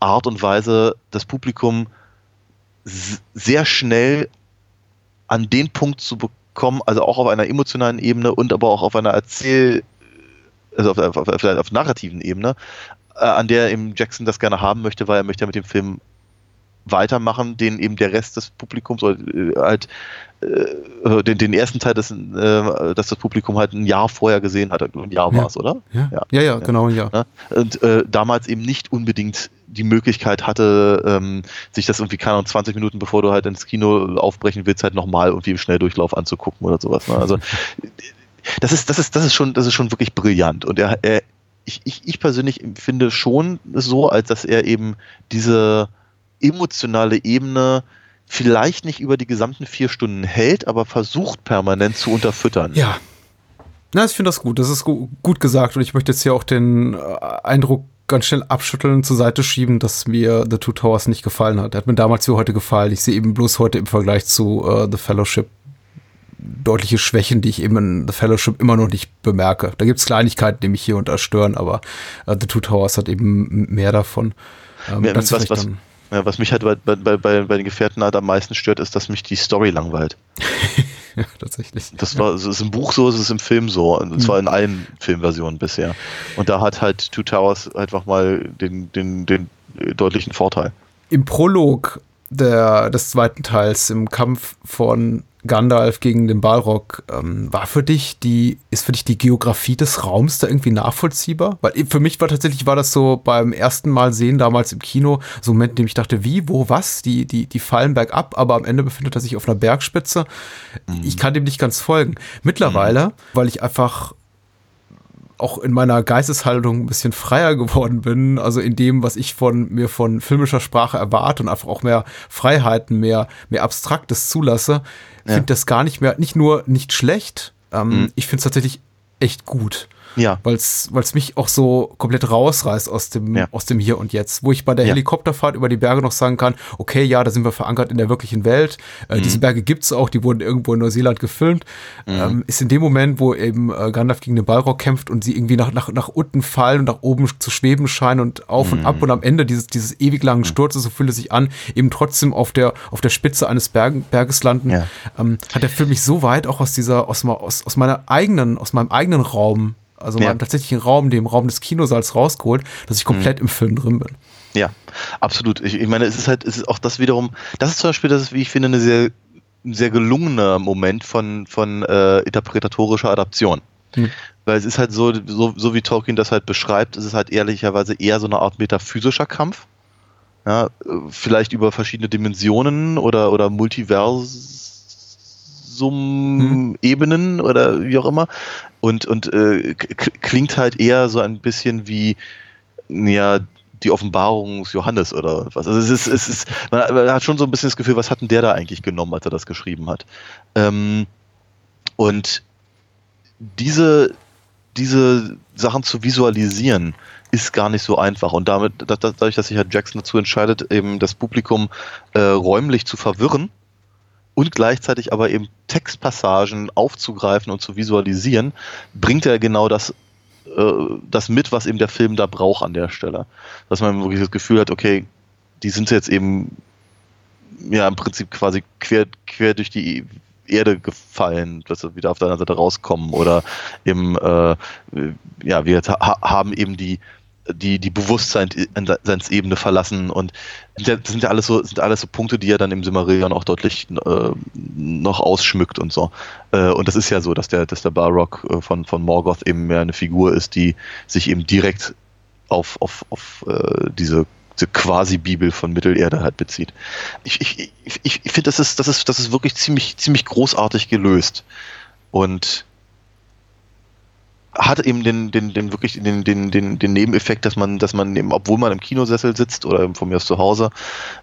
Art und Weise, das Publikum sehr schnell an den Punkt zu bekommen, also auch auf einer emotionalen Ebene und aber auch auf einer Erzähl-, also auf, auf, auf, auf narrativen Ebene, äh, an der eben Jackson das gerne haben möchte, weil er möchte mit dem Film weitermachen, den eben der Rest des Publikums oder äh, halt äh, den, den ersten Teil, des, äh, dass das Publikum halt ein Jahr vorher gesehen hat. Ein Jahr ja. war es, oder? Ja. Ja. ja, ja, genau, ja. Und äh, damals eben nicht unbedingt die Möglichkeit hatte, ähm, sich das irgendwie, keine Ahnung, 20 Minuten bevor du halt ins Kino aufbrechen willst, halt nochmal irgendwie im Schnelldurchlauf anzugucken oder sowas. Ne? Also (laughs) das ist, das ist, das ist schon, das ist schon wirklich brillant. Und er, er ich, ich, ich persönlich finde schon so, als dass er eben diese emotionale Ebene vielleicht nicht über die gesamten vier Stunden hält, aber versucht permanent zu unterfüttern. Ja. Na, ich finde das gut. Das ist gu gut gesagt. Und ich möchte jetzt hier auch den äh, Eindruck ganz schnell abschütteln, zur Seite schieben, dass mir The Two Towers nicht gefallen hat. Er hat mir damals wie heute gefallen. Ich sehe eben bloß heute im Vergleich zu äh, The Fellowship deutliche Schwächen, die ich eben in The Fellowship immer noch nicht bemerke. Da gibt es Kleinigkeiten, die mich hier und da stören, aber äh, The Two Towers hat eben mehr davon. Ähm, was, was, ja, was mich halt bei, bei, bei, bei den Gefährten halt am meisten stört, ist, dass mich die Story langweilt. (laughs) ja, tatsächlich. Das war, es ist im Buch so, es ist im Film so. Und zwar in allen Filmversionen bisher. Und da hat halt Two Towers einfach mal den, den, den deutlichen Vorteil. Im Prolog der, des zweiten Teils, im Kampf von Gandalf gegen den Balrog, ähm, war für dich die, ist für dich die Geografie des Raums da irgendwie nachvollziehbar? Weil für mich war tatsächlich, war das so beim ersten Mal sehen, damals im Kino, so ein Moment, in dem ich dachte, wie, wo, was? Die, die, die fallen bergab, aber am Ende befindet er sich auf einer Bergspitze. Mhm. Ich kann dem nicht ganz folgen. Mittlerweile, mhm. weil ich einfach auch in meiner Geisteshaltung ein bisschen freier geworden bin, also in dem, was ich von mir von filmischer Sprache erwarte und einfach auch mehr Freiheiten, mehr, mehr Abstraktes zulasse, ja. finde das gar nicht mehr, nicht nur nicht schlecht, ähm, mhm. ich finde es tatsächlich echt gut. Ja. Weil es mich auch so komplett rausreißt aus dem, ja. aus dem Hier und Jetzt. Wo ich bei der ja. Helikopterfahrt über die Berge noch sagen kann, okay, ja, da sind wir verankert in der wirklichen Welt. Äh, mhm. Diese Berge gibt es auch, die wurden irgendwo in Neuseeland gefilmt. Mhm. Ähm, ist in dem Moment, wo eben äh, Gandalf gegen den Balrog kämpft und sie irgendwie nach, nach, nach unten fallen und nach oben zu schweben scheinen und auf mhm. und ab und am Ende dieses, dieses ewig langen mhm. Sturzes, so fühlt es sich an, eben trotzdem auf der, auf der Spitze eines Berg, Berges landen, ja. ähm, hat der Film mich so weit auch aus dieser, aus, aus, aus meiner eigenen, aus meinem eigenen Raum also ja. meinem tatsächlichen Raum, dem Raum des Kinosaals rausgeholt, dass ich komplett mhm. im Film drin bin. Ja, absolut. Ich, ich, meine, es ist halt, es ist auch das wiederum, das ist zum Beispiel, das ist, wie ich finde, eine sehr, sehr gelungener Moment von, von äh, interpretatorischer Adaption. Mhm. Weil es ist halt so, so, so wie Tolkien das halt beschreibt, ist es halt ehrlicherweise eher so eine Art metaphysischer Kampf. Ja, vielleicht über verschiedene Dimensionen oder, oder Multivers Universum-Ebenen hm. oder wie auch immer. Und, und äh, klingt halt eher so ein bisschen wie, ja, die Offenbarung Johannes oder was. Also es ist, es ist, man, hat schon so ein bisschen das Gefühl, was hat denn der da eigentlich genommen, als er das geschrieben hat. Ähm, und diese, diese Sachen zu visualisieren, ist gar nicht so einfach. Und damit, dadurch, dass sich halt Jackson dazu entscheidet, eben das Publikum äh, räumlich zu verwirren, und gleichzeitig aber eben Textpassagen aufzugreifen und zu visualisieren, bringt er genau das, äh, das mit, was eben der Film da braucht an der Stelle. Dass man wirklich das Gefühl hat, okay, die sind jetzt eben ja im Prinzip quasi quer, quer durch die Erde gefallen, dass sie wieder auf der anderen Seite rauskommen oder eben, äh, ja, wir haben eben die die, die Bewusstseinsebene verlassen und das sind ja alles so, sind alles so Punkte, die er dann im Simmerillion auch deutlich äh, noch ausschmückt und so. Äh, und das ist ja so, dass der, dass der Balrog äh, von, von Morgoth eben mehr eine Figur ist, die sich eben direkt auf, auf, auf äh, diese, diese Quasi-Bibel von Mittelerde halt bezieht. Ich, ich, ich, ich finde, das ist, das ist, das ist wirklich ziemlich, ziemlich großartig gelöst. Und hat eben den, den, den wirklich den, den, den, den Nebeneffekt, dass man, dass man eben, obwohl man im Kinosessel sitzt oder von mir aus zu Hause,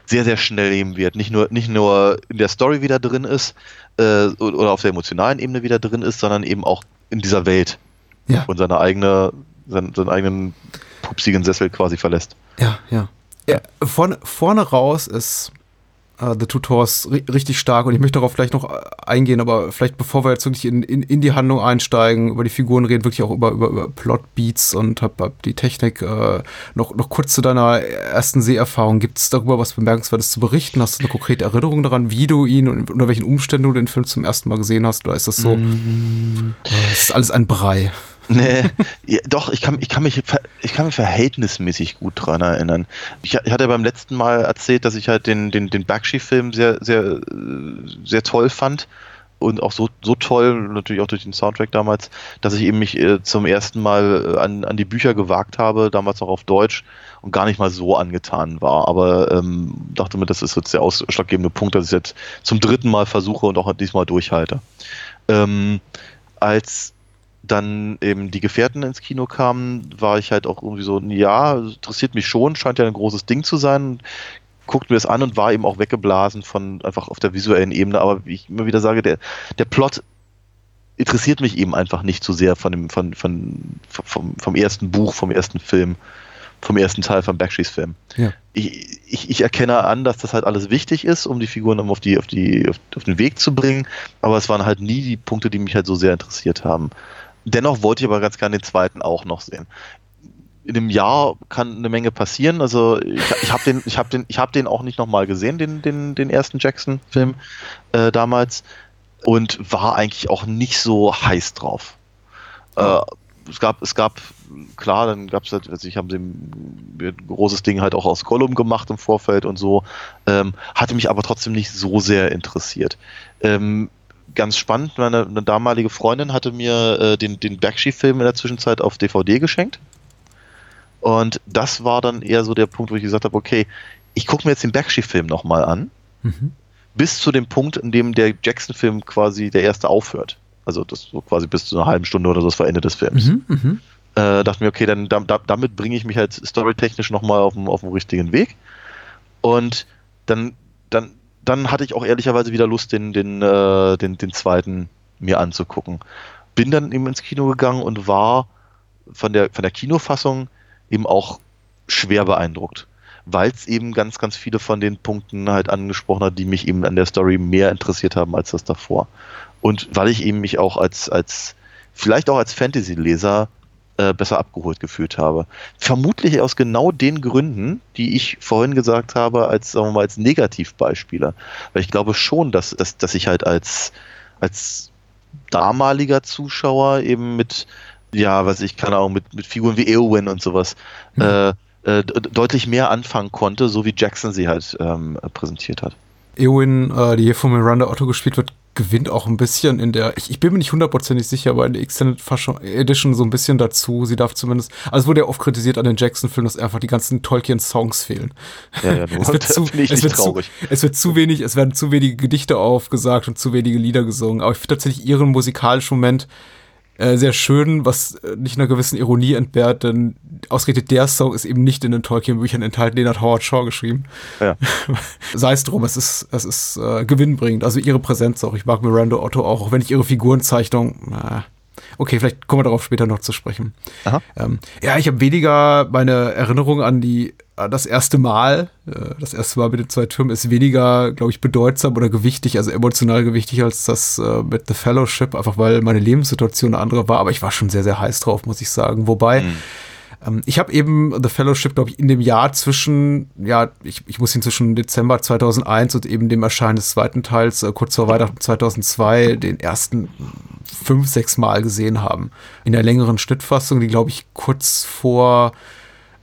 sehr, sehr schnell eben wird. Nicht nur, nicht nur in der Story wieder drin ist äh, oder auf der emotionalen Ebene wieder drin ist, sondern eben auch in dieser Welt ja. und seine eigene, seinen, seinen eigenen pupsigen Sessel quasi verlässt. Ja, ja. ja vorne, vorne raus ist uh, The Two Towers richtig stark und ich möchte darauf vielleicht noch äh, eingehen, aber vielleicht bevor wir jetzt wirklich in, in, in die Handlung einsteigen, über die Figuren reden, wirklich auch über, über, über Plotbeats und hab, hab die Technik. Uh, noch, noch kurz zu deiner ersten Seherfahrung. Gibt es darüber was Bemerkenswertes zu berichten? Hast du eine konkrete Erinnerung daran, wie du ihn und unter welchen Umständen du den Film zum ersten Mal gesehen hast? Oder ist das so, mm. es ist alles ein Brei? Nee, ja, doch, ich kann, ich, kann mich, ich kann mich verhältnismäßig gut dran erinnern. Ich, ich hatte beim letzten Mal erzählt, dass ich halt den, den, den Bakshi-Film sehr, sehr, sehr toll fand und auch so, so toll, natürlich auch durch den Soundtrack damals, dass ich eben mich äh, zum ersten Mal äh, an, an die Bücher gewagt habe, damals auch auf Deutsch und gar nicht mal so angetan war. Aber ähm, dachte mir, das ist jetzt der ausschlaggebende Punkt, dass ich jetzt zum dritten Mal versuche und auch diesmal durchhalte. Ähm, als dann eben die Gefährten ins Kino kamen, war ich halt auch irgendwie so, ja, interessiert mich schon, scheint ja ein großes Ding zu sein. Guckt mir das an und war eben auch weggeblasen von einfach auf der visuellen Ebene. Aber wie ich immer wieder sage, der, der Plot interessiert mich eben einfach nicht so sehr von dem, von, von, vom, vom ersten Buch, vom ersten Film, vom ersten Teil von Backshees Film. Ja. Ich, ich, ich erkenne an, dass das halt alles wichtig ist, um die Figuren auf, die, auf, die, auf, auf den Weg zu bringen, aber es waren halt nie die Punkte, die mich halt so sehr interessiert haben. Dennoch wollte ich aber ganz gerne den zweiten auch noch sehen. In einem Jahr kann eine Menge passieren. Also ich, ich habe den, ich habe den, ich habe den auch nicht nochmal gesehen, den, den, den ersten Jackson-Film äh, damals und war eigentlich auch nicht so heiß drauf. Äh, es gab, es gab, klar, dann gab es halt, also ich habe ein großes Ding halt auch aus Gollum gemacht im Vorfeld und so, ähm, hatte mich aber trotzdem nicht so sehr interessiert. Ähm, ganz spannend, meine, eine damalige Freundin hatte mir äh, den, den Bakshi-Film in der Zwischenzeit auf DVD geschenkt. Und das war dann eher so der Punkt, wo ich gesagt habe, okay, ich gucke mir jetzt den Bakshi-Film nochmal an, Mhm. bis zu dem Punkt, in dem der Jackson-Film quasi der erste aufhört. Also das so quasi bis zu einer halben Stunde oder so, das war Ende des Films. Mhm, mhm. Äh, dachte mir, okay, dann da, da, damit bringe ich mich halt storytechnisch nochmal auf den, auf den richtigen Weg. Und dann, dann, dann hatte ich auch ehrlicherweise wieder Lust, den, den, äh, den, den zweiten mir anzugucken. Bin dann eben ins Kino gegangen und war von der, von der Kinofassung eben auch schwer beeindruckt. Weil es eben ganz, ganz viele von den Punkten halt angesprochen hat, die mich eben an der Story mehr interessiert haben als das davor. Und weil ich eben mich auch als, als vielleicht auch als Fantasy-Leser äh, besser abgeholt gefühlt habe. Vermutlich aus genau den Gründen, die ich vorhin gesagt habe, als, sagen wir mal, als Negativbeispiele. Weil ich glaube schon, dass, dass, dass ich halt als, als damaliger Zuschauer eben mit, ja, was ich, keine Ahnung, mit, mit Figuren wie Eowyn und sowas, äh, äh, d- deutlich mehr anfangen konnte, so wie Jackson sie halt ähm, präsentiert hat. Eowyn, äh, die hier von Miranda Otto gespielt wird, gewinnt auch ein bisschen in der, ich, ich bin mir nicht hundertprozentig sicher, aber in der Extended Fashion- Edition so ein bisschen dazu. Sie darf zumindest, also es wurde ja oft kritisiert an den Jackson-Filmen, dass einfach die ganzen Tolkien-Songs fehlen. Ja, ja, (laughs) es zu, wird zu, traurig. es wird zu wenig, es werden zu wenige Gedichte aufgesagt und zu wenige Lieder gesungen. Aber ich finde tatsächlich ihren musikalischen Moment äh, sehr schön, was äh, nicht einer gewissen Ironie entbehrt, denn ausgerechnet der Song ist eben nicht in den Tolkien-Büchern enthalten, den hat Howard Shaw geschrieben. Ja. (laughs) Sei es drum, es ist, es ist äh, gewinnbringend. Also ihre Präsenz auch. Ich mag Miranda Otto auch, auch wenn ich ihre Figurenzeichnung. Äh, okay, vielleicht kommen wir darauf später noch zu sprechen. Aha. Ähm, ja, ich habe weniger meine Erinnerung an die das erste Mal. Äh, das erste Mal mit den zwei Türmen ist weniger, glaube ich, bedeutsam oder gewichtig, also emotional gewichtig als das äh, mit The Fellowship, einfach weil meine Lebenssituation eine andere war. Aber ich war schon sehr, sehr heiß drauf, muss ich sagen. Wobei. Ähm, Ich habe eben The Fellowship, glaube ich, in dem Jahr zwischen, ja, ich, ich muss ihn zwischen Dezember 2001 und eben dem Erscheinen des zweiten Teils, äh, kurz vor Weihnachten 2002, den ersten fünf, sechs Mal gesehen haben. In der längeren Schnittfassung, die, glaube ich, kurz vor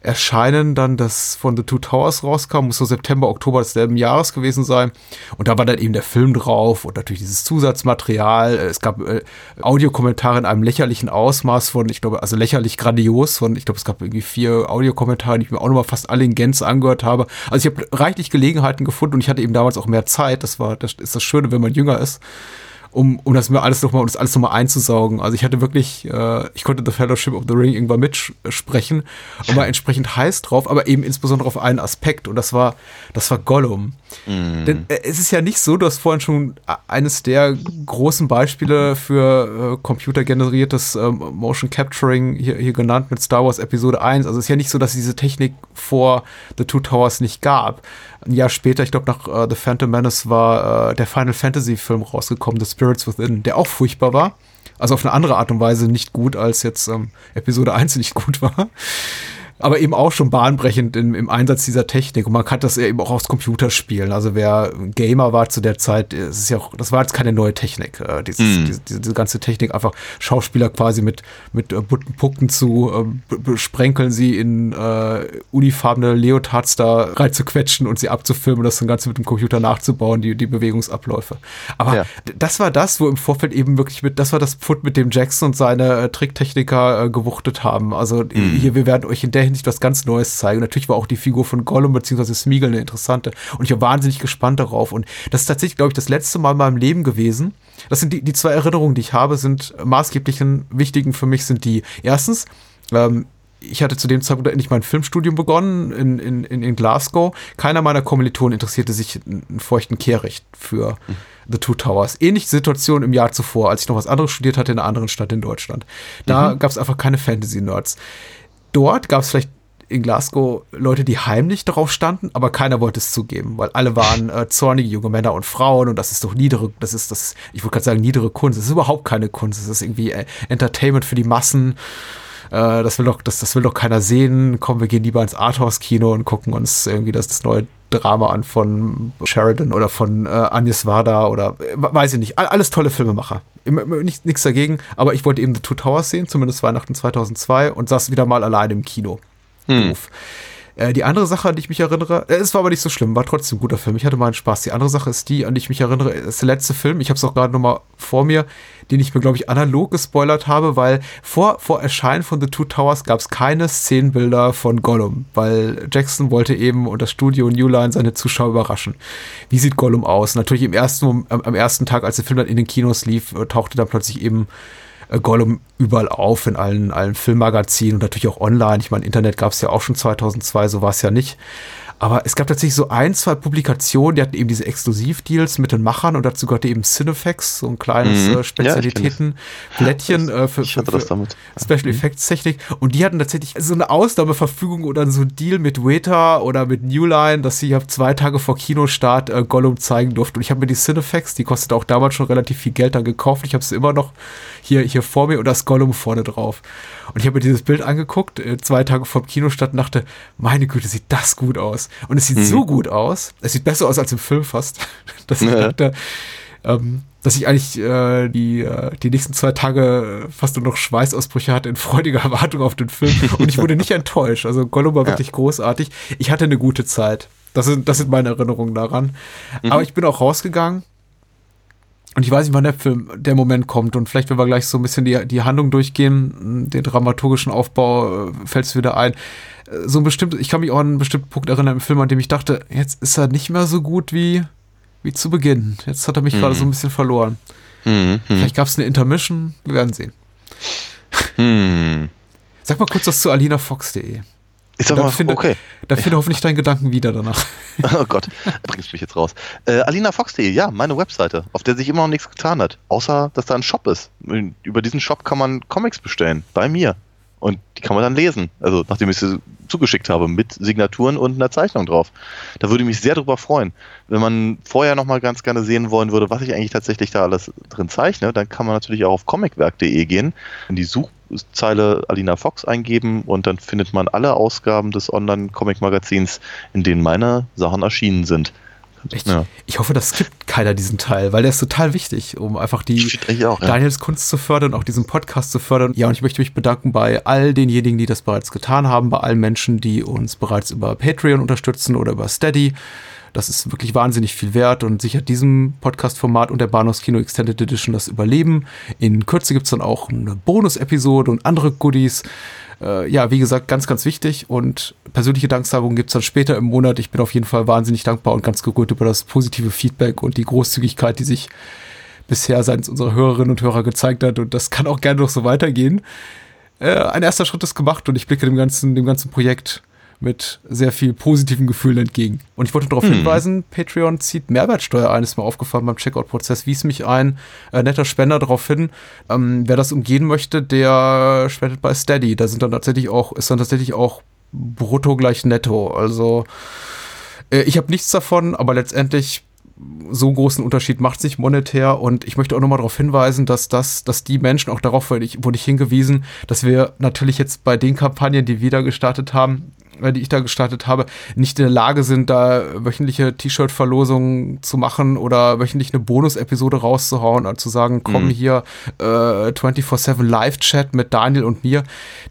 Erscheinen dann das von The Two Towers rauskam, muss so September, Oktober desselben Jahres gewesen sein. Und da war dann eben der Film drauf und natürlich dieses Zusatzmaterial. Es gab äh, Audiokommentare in einem lächerlichen Ausmaß von, ich glaube, also lächerlich grandios von, ich glaube, es gab irgendwie vier Audiokommentare, die ich mir auch nochmal fast alle in Gänze angehört habe. Also ich habe reichlich Gelegenheiten gefunden und ich hatte eben damals auch mehr Zeit. Das war, das ist das Schöne, wenn man jünger ist um, um das mir alles nochmal, um das alles nochmal einzusaugen. Also ich hatte wirklich, äh, ich konnte The Fellowship of the Ring irgendwann mitsprechen und war entsprechend heiß drauf, aber eben insbesondere auf einen Aspekt und das war, das war Gollum. Denn äh, es ist ja nicht so, du hast vorhin schon eines der großen Beispiele für äh, computergeneriertes ähm, Motion Capturing hier, hier genannt mit Star Wars Episode 1. Also es ist ja nicht so, dass es diese Technik vor The Two Towers nicht gab. Ein Jahr später, ich glaube nach äh, The Phantom Menace war äh, der Final Fantasy Film rausgekommen, The Spirits Within, der auch furchtbar war. Also auf eine andere Art und Weise nicht gut, als jetzt ähm, Episode 1 nicht gut war. Aber eben auch schon bahnbrechend im, im Einsatz dieser Technik. Und man kann das ja eben auch aus Computerspielen. Also wer Gamer war zu der Zeit, es ist ja auch, das war jetzt keine neue Technik. Äh, dieses, Mhm. diese, diese, ganze Technik, einfach Schauspieler quasi mit, mit äh, bunten Pucken zu äh, besprenkeln, sie in äh, unifarbene Leotards da reinzuquetschen und sie abzufilmen und das dann Ganze mit dem Computer nachzubauen, die, die Bewegungsabläufe. Aber Ja. das war das, wo im Vorfeld eben wirklich mit, das war das Pfund, mit dem Jackson und seine äh, Tricktechniker äh, gewuchtet haben. Also hier, wir werden euch in der Hinsicht was ganz Neues zeigen. Natürlich war auch die Figur von Gollum bzw. Smeagol eine interessante und ich war wahnsinnig gespannt darauf und das ist tatsächlich, glaube ich, das letzte Mal in meinem Leben gewesen. Das sind die, die zwei Erinnerungen, die ich habe, sind maßgeblichen, wichtigen für mich sind die. Erstens, ähm, ich hatte zu dem Zeitpunkt endlich mein Filmstudium begonnen in, in, in Glasgow. Keiner meiner Kommilitonen interessierte sich einen feuchten Kehricht für mhm. The Two Towers. Ähnliche Situation im Jahr zuvor, als ich noch was anderes studiert hatte in einer anderen Stadt in Deutschland. Da mhm. gab es einfach keine Fantasy-Nerds. Dort gab es vielleicht in Glasgow Leute, die heimlich darauf standen, aber keiner wollte es zugeben, weil alle waren äh, zornige junge Männer und Frauen und das ist doch niedere, das ist das, ich wollte gerade sagen, niedere Kunst. Das ist überhaupt keine Kunst. Das ist irgendwie äh, Entertainment für die Massen äh, das will doch, das, das will doch keiner sehen. Komm, wir gehen lieber ins Arthouse-Kino und gucken uns irgendwie das, das neue Drama an von Sheridan oder von äh, Agnes Varda oder äh, weiß ich nicht. Alles tolle Filmemacher. Nichts dagegen, aber ich wollte eben The Two Towers sehen, zumindest Weihnachten 2002 und saß wieder mal allein im Kino. Hm. Äh, die andere Sache, an die ich mich erinnere, äh, es war aber nicht so schlimm, war trotzdem ein guter Film. Ich hatte meinen Spaß. Die andere Sache ist die, an die ich mich erinnere, ist der letzte Film. Ich habe es auch gerade nochmal vor mir, den ich mir, glaube ich, analog gespoilert habe, weil vor, vor Erscheinen von The Two Towers gab es keine Szenenbilder von Gollum, weil Jackson wollte eben und das Studio New Line seine Zuschauer überraschen. Wie sieht Gollum aus? Natürlich im ersten, am, am ersten Tag, als der Film dann in den Kinos lief, äh, tauchte dann plötzlich eben äh, Gollum überall auf, in allen, allen Filmmagazinen und natürlich auch online. Ich meine, Internet gab es ja auch schon 2002, so war es ja nicht. Aber es gab tatsächlich so ein, zwei Publikationen, die hatten eben diese Exklusivdeals mit den Machern und dazu gehörte eben Cinefex, so ein kleines mhm. äh, Spezialitäten-Blättchen äh, für, für, für Special Effects Technik. Und die hatten tatsächlich so eine Ausnahmeverfügung oder so ein Deal mit Weta oder mit Newline, dass sie ja zwei Tage vor Kinostart äh, Gollum zeigen durften. Und ich habe mir die Cinefex, die kostet auch damals schon relativ viel Geld, dann gekauft. Ich habe sie immer noch hier, hier vor mir und das Gollum vorne drauf. Und ich habe mir dieses Bild angeguckt, äh, zwei Tage vor Kinostart und dachte, meine Güte, sieht das gut aus. Und es sieht mhm. so gut aus, es sieht besser aus als im Film fast, (laughs) dass ich ja. dachte, ähm, dass ich eigentlich äh, die, äh, die nächsten zwei Tage fast nur noch Schweißausbrüche hatte in freudiger (laughs) Erwartung auf den Film. Und ich wurde nicht enttäuscht. Also Gollum war ja. wirklich großartig. Ich hatte eine gute Zeit. Das sind, das sind meine Erinnerungen daran. Mhm. Aber ich bin auch rausgegangen und ich weiß nicht, wann der Film, der Moment kommt. Und vielleicht, wenn wir gleich so ein bisschen die, die Handlung durchgehen, den dramaturgischen Aufbau, äh, fällt es wieder ein. Äh, so ein bestimmtes, ich kann mich auch an einen bestimmten Punkt erinnern im Film, an dem ich dachte, jetzt ist er nicht mehr so gut wie, wie zu Beginn. Jetzt hat er mich mhm. gerade so ein bisschen verloren. Mhm. Vielleicht gab es eine Intermission, wir werden sehen. Mhm. Sag mal kurz was zu alinafox.de. Ich sag mal, finde, okay. Da finde ja. hoffentlich deinen Gedanken wieder danach. (laughs) Oh Gott, bringst mich jetzt raus. Äh, AlinaFox.de, ja, meine Webseite, auf der sich immer noch nichts getan hat. Außer, dass da ein Shop ist. Über diesen Shop kann man Comics bestellen. Bei mir. Und die kann man dann lesen. Also, nachdem ich sie zugeschickt habe, mit Signaturen und einer Zeichnung drauf. Da würde ich mich sehr drüber freuen. Wenn man vorher nochmal ganz gerne sehen wollen würde, was ich eigentlich tatsächlich da alles drin zeichne, dann kann man natürlich auch auf comicwerk.de gehen, in die Suchzeile Alina Fox eingeben und dann findet man alle Ausgaben des Online-Comic-Magazins, in denen meine Sachen erschienen sind. Ich, ja. ich, hoffe, das skippt keiner diesen Teil, weil der ist total wichtig, um einfach die auch, Daniels ja. Kunst zu fördern, auch diesen Podcast zu fördern. Ja, und ich möchte mich bedanken bei all denjenigen, die das bereits getan haben, bei allen Menschen, die uns bereits über Patreon unterstützen oder über Steady. Das ist wirklich wahnsinnig viel wert und sichert diesem Podcast-Format und der Bahnhofskino Extended Edition das Überleben. In Kürze gibt es dann auch eine Bonus-Episode und andere Goodies äh, ja, wie gesagt, ganz, ganz wichtig. Und persönliche Danksagungen gibt es dann später im Monat. Ich bin auf jeden Fall wahnsinnig dankbar und ganz gerührt über das positive Feedback und die Großzügigkeit, die sich bisher seitens unserer Hörerinnen und Hörer gezeigt hat. Und das kann auch gerne noch so weitergehen. Äh, ein erster Schritt ist gemacht und ich blicke dem ganzen, dem ganzen Projekt mit sehr viel positiven Gefühlen entgegen. Und ich wollte darauf hm. hinweisen, Patreon zieht Mehrwertsteuer ein, ist mir aufgefallen beim Checkout-Prozess, wies mich ein äh, netter Spender darauf hin. Ähm, wer das umgehen möchte, der spendet bei Steady. Da sind dann tatsächlich auch, ist dann tatsächlich auch brutto gleich netto. Also äh, ich habe nichts davon, aber letztendlich so großen Unterschied macht sich monetär und ich möchte auch nochmal darauf hinweisen, dass das, dass die Menschen, auch darauf wurde ich, wurde ich hingewiesen, dass wir natürlich jetzt bei den Kampagnen, die wir da gestartet haben, die ich da gestartet habe, nicht in der Lage sind, da wöchentliche T-Shirt-Verlosungen zu machen oder wöchentlich eine Bonus-Episode rauszuhauen und zu sagen, komm mhm. hier äh, 24-7 Live-Chat mit Daniel und mir.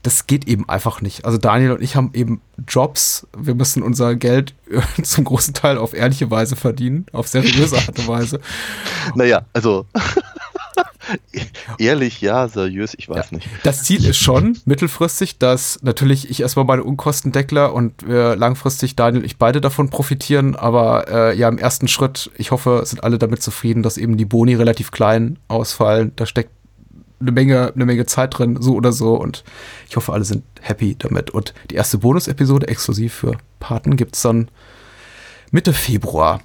Das geht eben einfach nicht. Also Daniel und ich haben eben Jobs. Wir müssen unser Geld (laughs) zum großen Teil auf ehrliche Weise verdienen, auf seriöse Art und Weise. (laughs) Naja, also (laughs) Ehrlich, ja, seriös, ich weiß nicht. Das Ziel ist schon mittelfristig, dass natürlich ich erstmal meine Unkosten deckle und wir langfristig, Daniel und ich beide davon profitieren. Aber äh, ja, im ersten Schritt, ich hoffe, sind alle damit zufrieden, dass eben die Boni relativ klein ausfallen. Da steckt eine Menge, eine Menge Zeit drin, so oder so. Und ich hoffe, alle sind happy damit. Und die erste Bonus-Episode exklusiv für Paten gibt's dann Mitte Februar.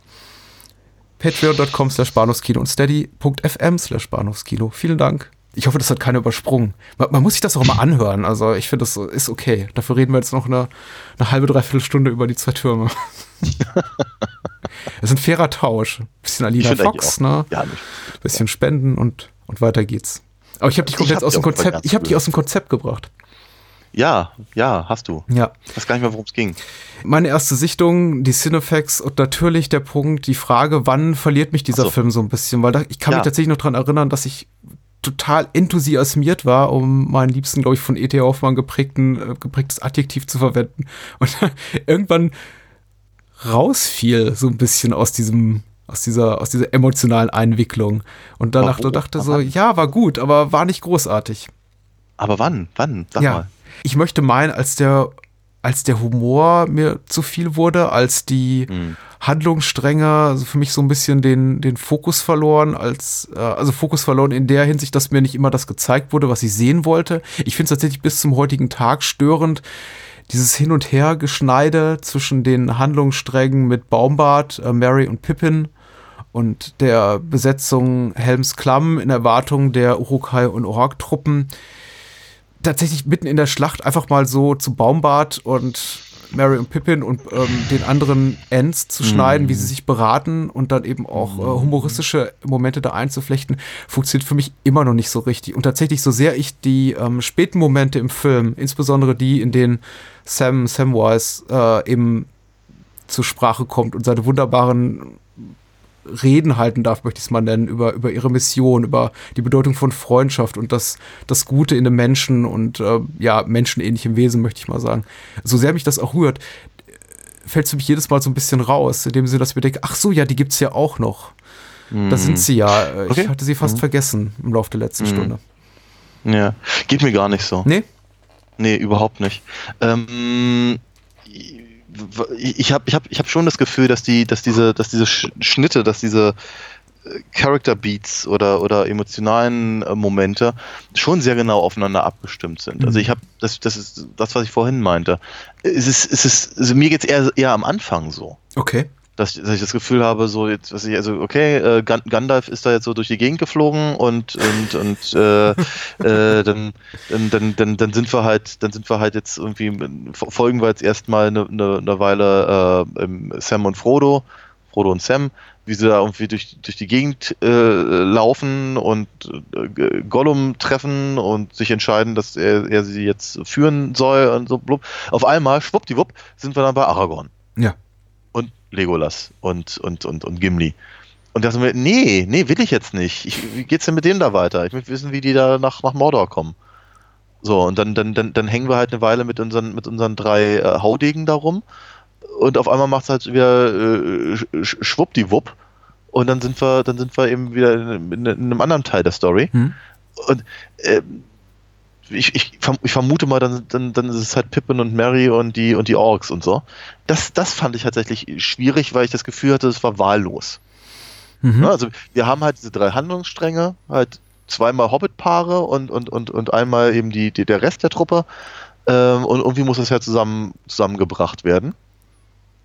Patreon.com slash Bahnhofskino und steady.fm slash Bahnhofskino. Vielen Dank. Ich hoffe, das hat keiner übersprungen. Man, man muss sich das auch immer anhören. Also ich finde, das ist okay. Dafür reden wir jetzt noch eine, eine halbe, dreiviertel Stunde über die zwei Türme. (laughs) Das ist ein fairer Tausch. Bisschen Alina Fox, ne? Ja, nicht. Bisschen spenden und, und weiter geht's. Aber ich habe dich komplett hab aus dem Konzept, ich habe dich aus dem Konzept gebracht. Ja, ja, hast du. Ja. Ich weiß gar nicht mehr, worum es ging. Meine erste Sichtung, die Cinefacts und natürlich der Punkt, die Frage, wann verliert mich dieser so. Film so ein bisschen, weil da, ich kann Ja. mich tatsächlich noch dran erinnern, dass ich total enthusiasmiert war, um meinen liebsten, glaube ich, von E.T. Hoffmann geprägten, äh, geprägtes Adjektiv zu verwenden. (laughs) Und irgendwann rausfiel so ein bisschen aus diesem, aus dieser, aus dieser emotionalen Einwicklung. Und danach Warum? dachte so, ja, war gut, aber war nicht großartig. Aber wann? Wann? Sag ja. mal. Ich möchte meinen, als der, als der Humor mir zu viel wurde, als die Hm. Handlungsstränge also für mich so ein bisschen den, den Fokus verloren, als, äh, also Fokus verloren in der Hinsicht, dass mir nicht immer das gezeigt wurde, was ich sehen wollte. Ich finde es tatsächlich bis zum heutigen Tag störend, dieses Hin- und Her-Geschneide zwischen den Handlungssträngen mit Baumbart, äh, Mary und Pippin und der Besetzung Helms Klamm in Erwartung der Urukai und Ork-Truppen tatsächlich mitten in der Schlacht einfach mal so zu Baumbart und Mary und Pippin und ähm, den anderen Ents zu schneiden, wie sie sich beraten und dann eben auch äh, humoristische Momente da einzuflechten, funktioniert für mich immer noch nicht so richtig. Und tatsächlich, so sehr ich die ähm, späten Momente im Film, insbesondere die, in denen Sam Samwise äh, eben zur Sprache kommt und seine wunderbaren Reden halten darf, möchte ich es mal nennen, über, über ihre Mission, über die Bedeutung von Freundschaft und das, das Gute in dem Menschen und äh, ja, menschenähnlichem Wesen, möchte ich mal sagen. So sehr mich das auch rührt, fällt es für mich jedes Mal so ein bisschen raus, in dem Sinne, dass ich mir denke, ach so, ja, die gibt's ja auch noch. Da sind sie ja. Äh, Okay. Ich hatte sie fast Mhm. vergessen im Laufe der letzten Mhm. Stunde. Ja. Geht mir gar nicht so. Nee? Nee, überhaupt nicht. Ähm, ich habe ich hab, ich hab schon das Gefühl, dass die, dass diese, dass diese Sch- Schnitte, dass diese äh, Character Beats oder, oder emotionalen äh, Momente schon sehr genau aufeinander abgestimmt sind. Also Mhm. ich habe, das, das ist das, was ich vorhin meinte. Es ist, es ist, also mir geht's eher, eher am Anfang so Okay. Dass, ich- dass ich das Gefühl habe, so jetzt, was ich, also okay, äh, Gan- Gandalf ist da jetzt so durch die Gegend geflogen und und und äh, äh, (laughs) dann, dann, dann, dann, sind wir halt, dann sind wir halt jetzt irgendwie folgen wir jetzt erstmal eine, eine, eine Weile äh, Sam und Frodo, Frodo und Sam, wie sie da irgendwie durch, durch die Gegend äh, laufen und äh, Gollum treffen und sich entscheiden, dass er, er sie jetzt führen soll und so blub. Auf einmal, schwuppdiwupp, sind wir dann bei Aragorn Ja. Legolas und, und, und, und Gimli. Und da sind wir, nee, nee, will ich jetzt nicht. Ich, wie geht's denn mit dem da weiter? Ich möchte wissen, wie die da nach, nach Mordor kommen. So, und dann, dann, dann, dann hängen wir halt eine Weile mit unseren, mit unseren drei äh, Haudegen da rum. Und auf einmal macht es halt wieder äh, sch- sch- schwuppdiwupp. Und dann sind wir, dann sind wir eben wieder in, in, in einem anderen Teil der Story. Hm. Und ähm, ich, ich, ich vermute mal, dann, dann, dann ist es halt Pippin und Mary und die und die Orks und so. Das, das fand ich tatsächlich schwierig, weil ich das Gefühl hatte, es war wahllos. Mhm. Ne? Also wir haben halt diese drei Handlungsstränge, halt zweimal Hobbit-Paare und, und, und, und einmal eben die, die, der Rest der Truppe. Ähm, und irgendwie muss das ja zusammen, zusammengebracht werden.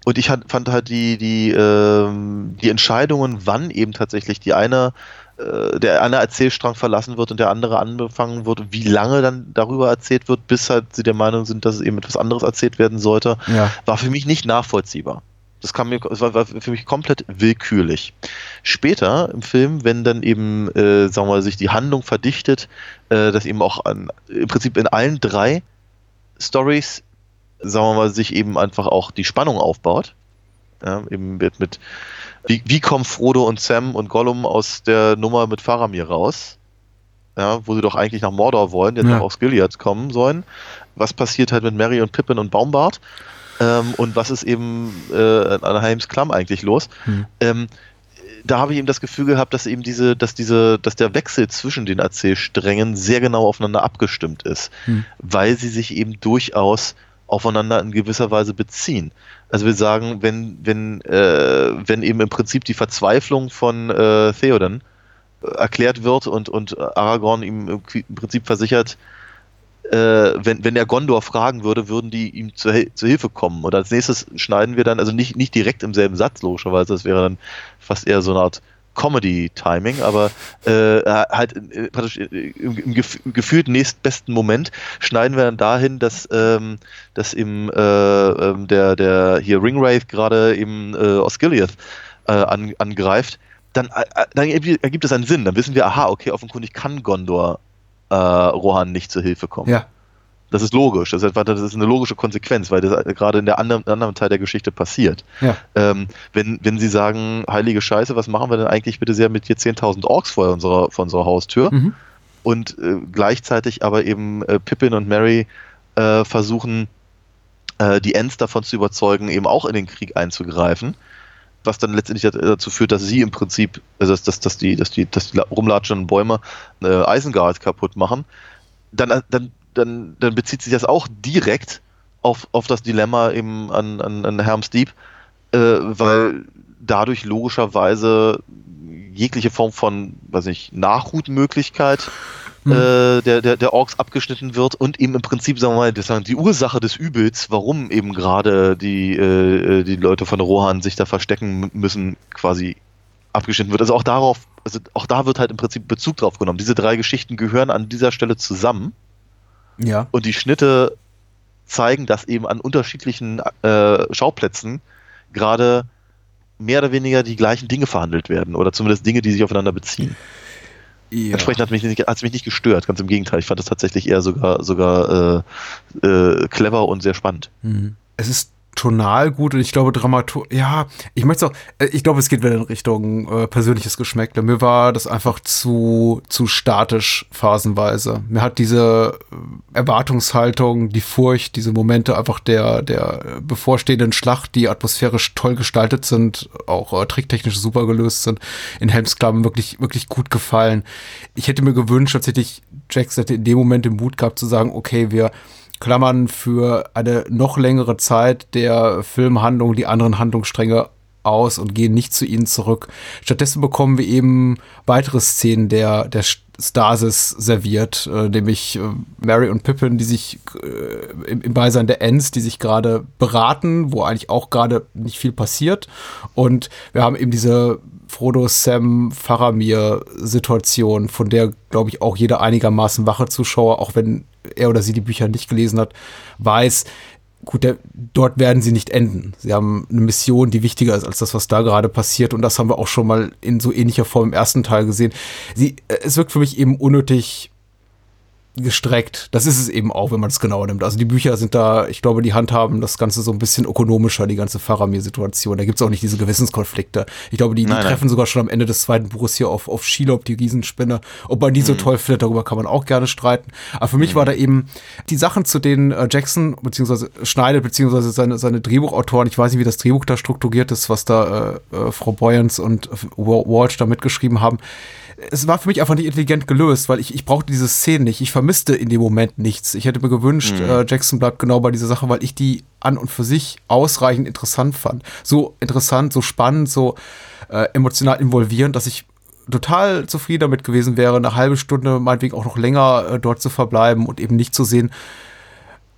Und ich hat, fand halt die, die, ähm, die Entscheidungen, wann eben tatsächlich die eine, der eine Erzählstrang verlassen wird und der andere angefangen wird, wie lange dann darüber erzählt wird, bis halt sie der Meinung sind, dass es eben etwas anderes erzählt werden sollte, Ja. war für mich nicht nachvollziehbar. Das kam mir, es war, war für mich komplett willkürlich. Später im Film, wenn dann eben, äh, sagen wir mal, sich die Handlung verdichtet, äh, dass eben auch an, im Prinzip in allen drei Stories, sagen wir mal, sich eben einfach auch die Spannung aufbaut. Ja, eben mit, mit wie, wie kommen Frodo und Sam und Gollum aus der Nummer mit Faramir raus? Ja, wo sie doch eigentlich nach Mordor wollen, jetzt Ja. noch aus Gilead kommen sollen. Was passiert halt mit Mary und Pippin und Baumbart? Ähm, und was ist eben äh, an Heims Klamm eigentlich los? Hm. Ähm, da habe ich eben das Gefühl gehabt, dass eben diese, dass diese, dass der Wechsel zwischen den Erzählsträngen sehr genau aufeinander abgestimmt ist, hm. weil sie sich eben durchaus aufeinander in gewisser Weise beziehen. Also wir sagen, wenn, wenn, äh, wenn eben im Prinzip die Verzweiflung von äh, Theoden äh, erklärt wird und, und Aragorn ihm im Prinzip versichert, äh, wenn, wenn er Gondor fragen würde, würden die ihm zu, zu Hilfe kommen. Und als nächstes schneiden wir dann, also nicht, nicht direkt im selben Satz, logischerweise, das wäre dann fast eher so eine Art Comedy-Timing, aber äh, halt äh, praktisch im, im, gef im gefühlt nächstbesten Moment schneiden wir dann dahin, dass, ähm, dass eben äh, ähm, der, der hier Ringwraith gerade eben äh, Osgiliath äh, an, angreift. Dann, äh, dann ergibt es einen Sinn. Dann wissen wir, aha, okay, offenkundig kann Gondor äh, Rohan nicht zur Hilfe kommen. Ja. Das ist logisch, das ist, das ist eine logische Konsequenz, weil das gerade in der anderen, anderen Teil der Geschichte passiert. Ja. Ähm, wenn, wenn sie sagen, heilige Scheiße, was machen wir denn eigentlich bitte sehr mit hier 10.000 Orks vor unserer, vor unserer Haustür? Mhm. Und äh, gleichzeitig aber eben äh, Pippin und Mary äh, versuchen, äh, die Ents davon zu überzeugen, eben auch in den Krieg einzugreifen was dann letztendlich dazu führt, dass sie im Prinzip, also dass, dass, dass, die, dass, die, dass die rumlatschenden Bäume äh, Eisengard kaputt machen, dann, dann, dann, dann bezieht sich das auch direkt auf, auf das Dilemma eben an, an, an Helm's Deep, äh, weil dadurch logischerweise jegliche Form von, weiß nicht, Nachhutmöglichkeit mhm. äh, der, der, der Orks abgeschnitten wird und eben im Prinzip, sagen wir mal, das, die Ursache des Übels, warum eben gerade die, äh, die Leute von Rohan sich da verstecken müssen, quasi abgeschnitten wird. Also auch darauf, also auch da wird halt im Prinzip Bezug drauf genommen. Diese drei Geschichten gehören an dieser Stelle zusammen. Ja. Und die Schnitte zeigen, dass eben an unterschiedlichen äh, Schauplätzen gerade mehr oder weniger die gleichen Dinge verhandelt werden oder zumindest Dinge, die sich aufeinander beziehen. Ja. Entsprechend hat mich nicht, hat es mich nicht gestört, ganz im Gegenteil. Ich fand es tatsächlich eher sogar, sogar äh, äh, clever und sehr spannend. Mhm. Es ist tonal gut und ich glaube Dramatur ja ich möchte auch äh, ich glaube es geht wieder in Richtung äh, persönliches Geschmäckle mir war das einfach zu zu statisch phasenweise. Mir hat diese äh, Erwartungshaltung die Furcht diese Momente einfach der der bevorstehenden Schlacht die atmosphärisch toll gestaltet sind auch äh, tricktechnisch super gelöst sind in Helmsklaven wirklich wirklich gut gefallen. Ich hätte mir gewünscht tatsächlich Jackson hätte in dem Moment den Mut gehabt zu sagen okay wir klammern für eine noch längere Zeit der Filmhandlung die anderen Handlungsstränge aus und gehen nicht zu ihnen zurück. Stattdessen bekommen wir eben weitere Szenen der, der Stasis serviert, äh, nämlich äh, Mary und Pippin, die sich äh, im, im Beisein der Ents, die sich gerade beraten, wo eigentlich auch gerade nicht viel passiert. Und wir haben eben diese Frodo, Sam, Faramir-Situation, von der, glaube ich, auch jeder einigermaßen wache Zuschauer, auch wenn er oder sie die Bücher nicht gelesen hat, weiß, gut, der, dort werden sie nicht enden. Sie haben eine Mission, die wichtiger ist als das, was da gerade passiert. Und das haben wir auch schon mal in so ähnlicher Form im ersten Teil gesehen. Sie, äh, es wirkt für mich eben unnötig gestreckt. Das ist es eben auch, wenn man es genauer nimmt. Also die Bücher sind da, ich glaube, die handhaben das Ganze so ein bisschen ökonomischer, die ganze Faramir-Situation. Da gibt es auch nicht diese Gewissenskonflikte. Ich glaube, die, die nein, treffen nein. sogar schon am Ende des zweiten Buches hier auf, auf Shelob, die Riesenspinne. Ob man die mhm. so toll findet, darüber kann man auch gerne streiten. Aber für mich mhm. war da eben die Sachen, zu denen äh, Jackson beziehungsweise schneidet, beziehungsweise seine, seine Drehbuchautoren, ich weiß nicht, wie das Drehbuch da strukturiert ist, was da äh, äh, Frau Boyens und Walsh da mitgeschrieben haben es war für mich einfach nicht intelligent gelöst, weil ich, ich brauchte diese Szene nicht. Ich vermisste in dem Moment nichts. Ich hätte mir gewünscht, mhm. äh, Jackson bleibt genau bei dieser Sache, weil ich die an und für sich ausreichend interessant fand. So interessant, so spannend, so äh, emotional involvierend, dass ich total zufrieden damit gewesen wäre, eine halbe Stunde, meinetwegen auch noch länger äh, dort zu verbleiben und eben nicht zu sehen,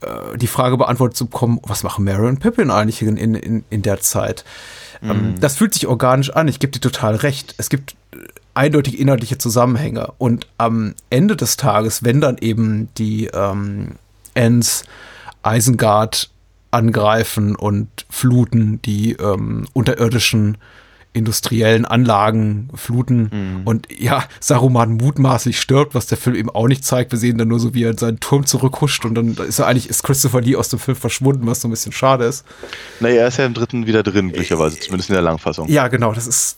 äh, die Frage beantwortet zu bekommen, was machen Mary und Pippin eigentlich in, in, in der Zeit? Ähm, das fühlt sich organisch an, ich gebe dir total recht. Es gibt eindeutig inhaltliche Zusammenhänge. Und am Ende des Tages, wenn dann eben die ähm, Ents Isengard angreifen und fluten, die ähm, unterirdischen industriellen Anlagen fluten mhm. und ja, Saruman mutmaßlich stirbt, was der Film eben auch nicht zeigt. Wir sehen dann nur so, wie er in seinen Turm zurückhuscht und dann ist er eigentlich, ist Christopher Lee aus dem Film verschwunden, was so ein bisschen schade ist. Naja, er ist ja im dritten wieder drin, glücklicherweise, zumindest in der Langfassung. Ja, genau, das ist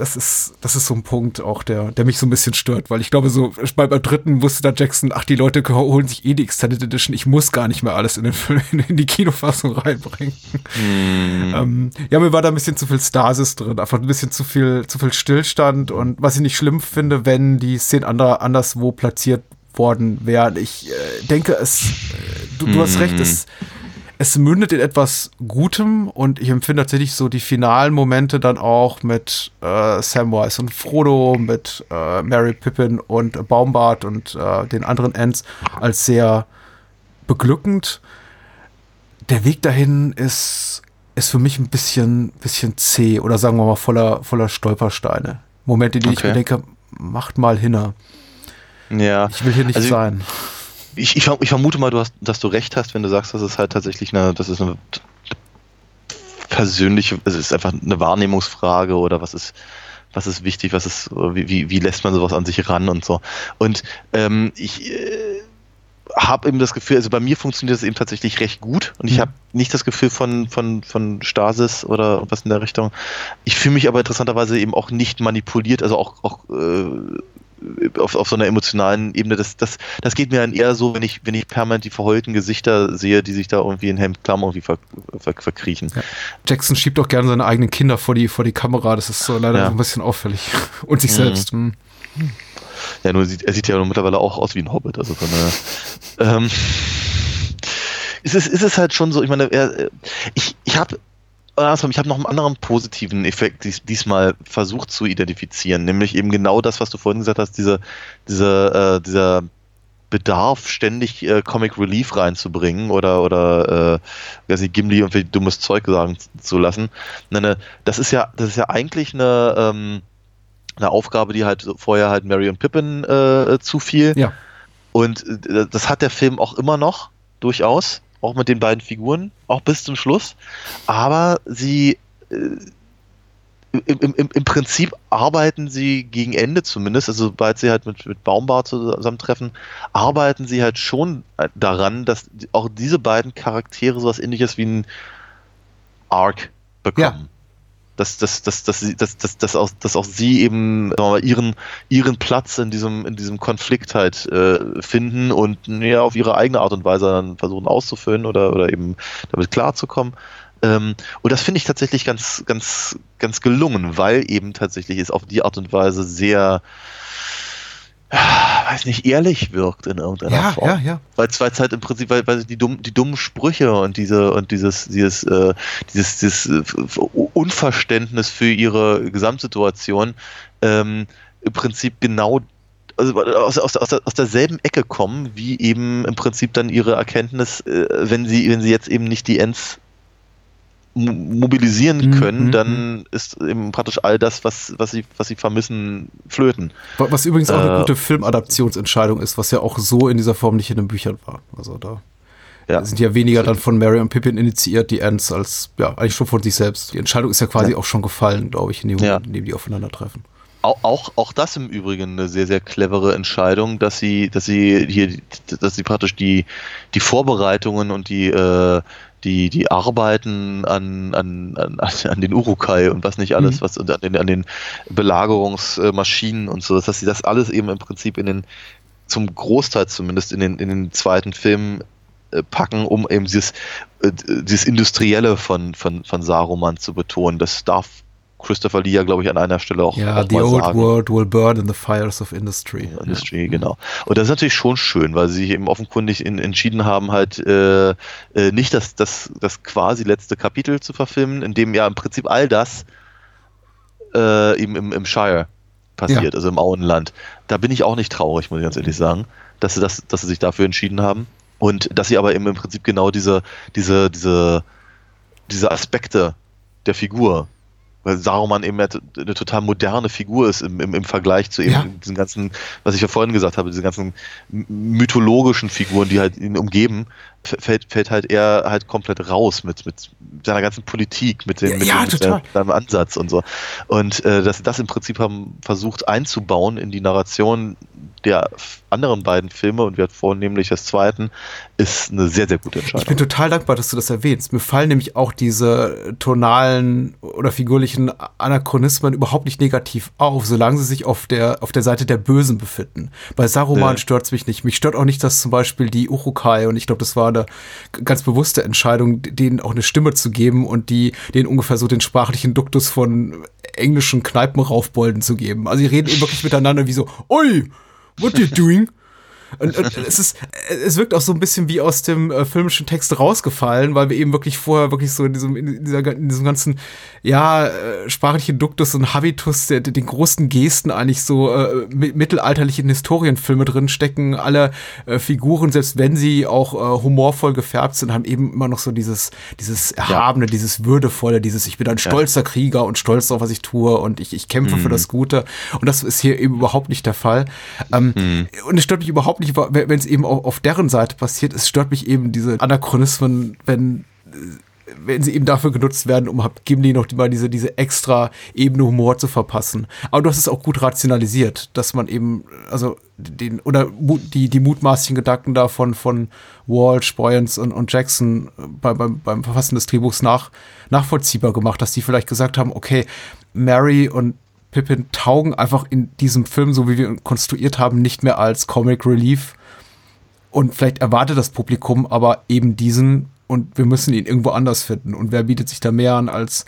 das ist, das ist so ein Punkt auch, der, der mich so ein bisschen stört, weil ich glaube, so bei, beim dritten wusste da Jackson, ach, die Leute holen sich eh die Extended Edition, ich muss gar nicht mehr alles in den Film, in die Kinofassung reinbringen. Mm. Ähm, ja, mir war da ein bisschen zu viel Stasis drin, einfach ein bisschen zu viel, zu viel Stillstand und was ich nicht schlimm finde, wenn die Szenen anderer, anderswo platziert worden wären. Ich äh, denke, es, äh, du, du hast recht, es, es mündet in etwas Gutem und ich empfinde tatsächlich so die finalen Momente dann auch mit äh, Samwise und Frodo, mit äh, Mary Pippin und Baumbart und äh, den anderen Ents als sehr beglückend. Der Weg dahin ist, ist für mich ein bisschen, bisschen zäh oder sagen wir mal voller, voller Stolpersteine. Momente, die okay. ich mir denke, macht mal hinner. Ja. Ich will hier nicht also, sein ich, ich, ich, vermute mal, du hast, dass du recht hast, wenn du sagst, dass es halt tatsächlich eine, das ist eine persönliche, es ist einfach eine Wahrnehmungsfrage oder was ist, was ist wichtig, was ist, wie, wie, wie lässt man sowas an sich ran und so. Und ähm, ich äh, habe eben das Gefühl, also bei mir funktioniert das eben tatsächlich recht gut und ich mhm. habe nicht das Gefühl von, von, von Stasis oder was in der Richtung. Ich fühle mich aber interessanterweise eben auch nicht manipuliert, also auch, auch äh, auf, auf so einer emotionalen Ebene, das, das, das geht mir dann eher so, wenn ich, wenn ich permanent die verheulten Gesichter sehe, die sich da irgendwie in Hemdklamm irgendwie ver, ver, verkriechen. Ja. Jackson schiebt auch gerne seine eigenen Kinder vor die, vor die Kamera, das ist so leider ja. so ein bisschen auffällig. (laughs) Und sich mhm. selbst. Mhm. Ja, nur sieht, er sieht ja mittlerweile auch aus wie ein Hobbit, also von der, ähm, ist es, ist es halt schon so, ich meine, er, ich, ich habe ich habe noch einen anderen positiven Effekt dies, diesmal versucht zu identifizieren, nämlich eben genau das, was du vorhin gesagt hast, diese, diese, äh, dieser Bedarf, ständig äh, Comic Relief reinzubringen oder, oder äh, weiß nicht, Gimli irgendwie dummes Zeug sagen zu lassen. Ne, das ist ja, das ist ja eigentlich eine, ähm, eine Aufgabe, die halt vorher halt Mary und Pippin äh, zufiel. Ja. Und äh, das hat der Film auch immer noch, durchaus auch mit den beiden Figuren, auch bis zum Schluss. Aber sie äh, im, im, im Prinzip arbeiten sie gegen Ende zumindest, also sobald sie halt mit, mit Baumbart zusammentreffen, arbeiten sie halt schon daran, dass auch diese beiden Charaktere sowas ähnliches wie ein Arc bekommen. Ja dass, dass, dass, dass, sie, dass, dass, dass, auch, dass auch sie eben mal, ihren, ihren Platz in diesem, in diesem Konflikt halt äh, finden und ja, auf ihre eigene Art und Weise dann versuchen auszufüllen oder, oder eben damit klarzukommen. Ähm, und das finde ich tatsächlich ganz, ganz, ganz gelungen, weil eben tatsächlich es auf die Art und Weise sehr weiß nicht, ehrlich wirkt in irgendeiner ja, Form. Ja, ja. Weil es halt im Prinzip, weil, weil die, dumm, die dummen Sprüche und diese und dieses, dieses, äh, dieses, dieses äh, Unverständnis für ihre Gesamtsituation ähm, im Prinzip genau also aus, aus, aus, aus derselben Ecke kommen, wie eben im Prinzip dann ihre Erkenntnis, äh, wenn sie, wenn sie jetzt eben nicht die Ends mobilisieren mhm, können, mhm. dann ist eben praktisch all das, was, was, sie, was sie vermissen, flöten. Was übrigens auch eine äh, gute Filmadaptionsentscheidung ist, was ja auch so in dieser Form nicht in den Büchern war. Also da ja. sind ja weniger dann von Mary und Pippin initiiert, die Ents, als ja, eigentlich schon von sich selbst. Die Entscheidung ist ja quasi ja. auch schon gefallen, glaube ich, in dem Moment, ja. in dem die aufeinandertreffen. Auch, auch, auch das im Übrigen eine sehr, sehr clevere Entscheidung, dass sie, dass sie hier, dass sie praktisch die, die Vorbereitungen und die, äh, die, die Arbeiten an, an, an, an den Urukai und was nicht alles, mhm. was an den, an den Belagerungsmaschinen und so, dass sie das alles eben im Prinzip in den, zum Großteil zumindest in den, in den zweiten Film äh, packen, um eben dieses, äh, dieses Industrielle von, von, von Saruman zu betonen. Das darf Christopher Lee ja, glaube ich, an einer Stelle auch. Ja, auch the old sagen. world will burn in the fires of industry. Industry, ja. genau. Und das ist natürlich schon schön, weil sie sich eben offenkundig in, entschieden haben, halt äh, äh, nicht das, das, das quasi letzte Kapitel zu verfilmen, in dem ja im Prinzip all das äh, eben im, im Shire passiert, ja. also im Auenland. Da bin ich auch nicht traurig, muss ich ganz ehrlich sagen, dass sie, das, dass sie sich dafür entschieden haben. Und dass sie aber eben im Prinzip genau diese, diese, diese, diese Aspekte der Figur weil Saruman eben eine total moderne Figur ist im, im, im Vergleich zu eben ja. diesen ganzen, was ich ja vorhin gesagt habe, diese ganzen mythologischen Figuren, die halt ihn umgeben, fällt, fällt halt er halt komplett raus mit, mit seiner ganzen Politik, mit dem, mit, ja, dem, mit seinem Ansatz und so. Und äh, dass sie das im Prinzip haben versucht einzubauen in die Narration der anderen beiden Filme und wir hatten vornehmlich das zweiten, ist eine sehr, sehr gute Entscheidung. Ich bin total dankbar, dass du das erwähnst. Mir fallen nämlich auch diese tonalen oder figurlichen Anachronismen überhaupt nicht negativ auf, solange sie sich auf der, auf der Seite der Bösen befinden. Bei Saruman Ja. stört's mich nicht. Mich stört auch nicht, dass zum Beispiel die Urukai, und ich glaube, das war eine ganz bewusste Entscheidung, denen auch eine Stimme zu geben und die, denen ungefähr so den sprachlichen Duktus von englischen Kneipenraufbolden zu geben. Also die reden eben wirklich miteinander wie so, oi, what you doing? Und, und es ist, es wirkt auch so ein bisschen wie aus dem äh, filmischen Text rausgefallen, weil wir eben wirklich vorher wirklich so in diesem, in dieser, in diesem ganzen, ja, äh, sprachlichen Duktus und Habitus, der, den großen Gesten eigentlich so äh, mi- mittelalterlichen Historienfilme drin stecken. Alle äh, Figuren, selbst wenn sie auch äh, humorvoll gefärbt sind, haben eben immer noch so dieses, dieses Erhabene, dieses Würdevolle, dieses, ich bin ein stolzer Krieger und stolz auf, was ich tue und ich, ich kämpfe für das Gute. Und das ist hier eben überhaupt nicht der Fall. Ähm, Und es stört mich überhaupt nicht, wenn es eben auf, auf deren Seite passiert. Es stört mich eben diese Anachronismen, wenn wenn sie eben dafür genutzt werden, um Gimli noch mal diese, diese extra Ebene Humor zu verpassen. Aber du hast es auch gut rationalisiert, dass man eben, also den, oder die, die mutmaßlichen Gedanken davon von Walsh, Boyens und, und Jackson bei, beim, beim Verfassen des Drehbuchs nach, nachvollziehbar gemacht, dass die vielleicht gesagt haben, okay, Mary und Pippin taugen einfach in diesem Film, so wie wir ihn konstruiert haben, nicht mehr als Comic Relief. Und vielleicht erwartet das Publikum aber eben diesen und wir müssen ihn irgendwo anders finden. Und wer bietet sich da mehr an als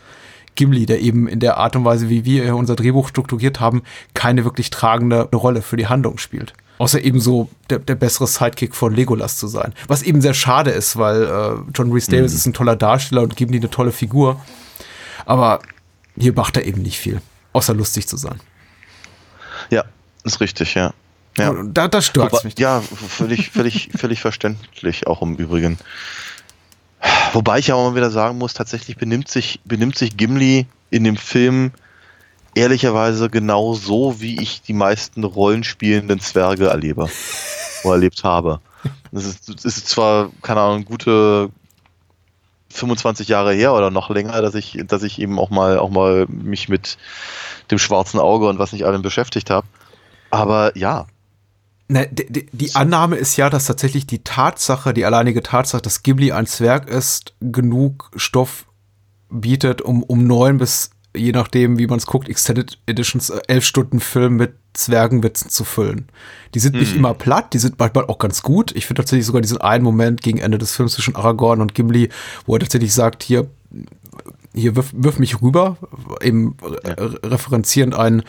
Gimli, der eben in der Art und Weise, wie wir unser Drehbuch strukturiert haben, keine wirklich tragende Rolle für die Handlung spielt. Außer eben so der, der bessere Sidekick von Legolas zu sein. Was eben sehr schade ist, weil äh, John Rhys Davis ist ein toller Darsteller und Gimli eine tolle Figur. Aber hier macht er eben nicht viel, außer lustig zu sein. Ja, ist richtig, ja. ja. Da, da stört mich. Ja, völlig, völlig, (laughs) völlig verständlich, auch im Übrigen. Wobei ich aber mal wieder sagen muss, tatsächlich benimmt sich, benimmt sich Gimli in dem Film ehrlicherweise genau so, wie ich die meisten rollenspielenden Zwerge erlebe oder erlebt habe. Das ist, das ist zwar, keine Ahnung, gute 25 Jahre her oder noch länger, dass ich, dass ich eben auch mal, auch mal mich mit dem schwarzen Auge und was nicht allem beschäftigt habe. Aber ja, Ne, die, die, die Annahme ist ja, dass tatsächlich die Tatsache, die alleinige Tatsache, dass Ghibli ein Zwerg ist, genug Stoff bietet, um, um neun bis, je nachdem, wie man es guckt, Extended Editions, äh, elf Stunden Film mit Zwergenwitzen zu füllen. Die sind nicht Mhm. immer platt, die sind manchmal auch ganz gut. Ich finde tatsächlich sogar diesen einen Moment gegen Ende des Films zwischen Aragorn und Gimli, wo er tatsächlich sagt, hier, hier wirf, wirf mich rüber, eben re referenzierend ein,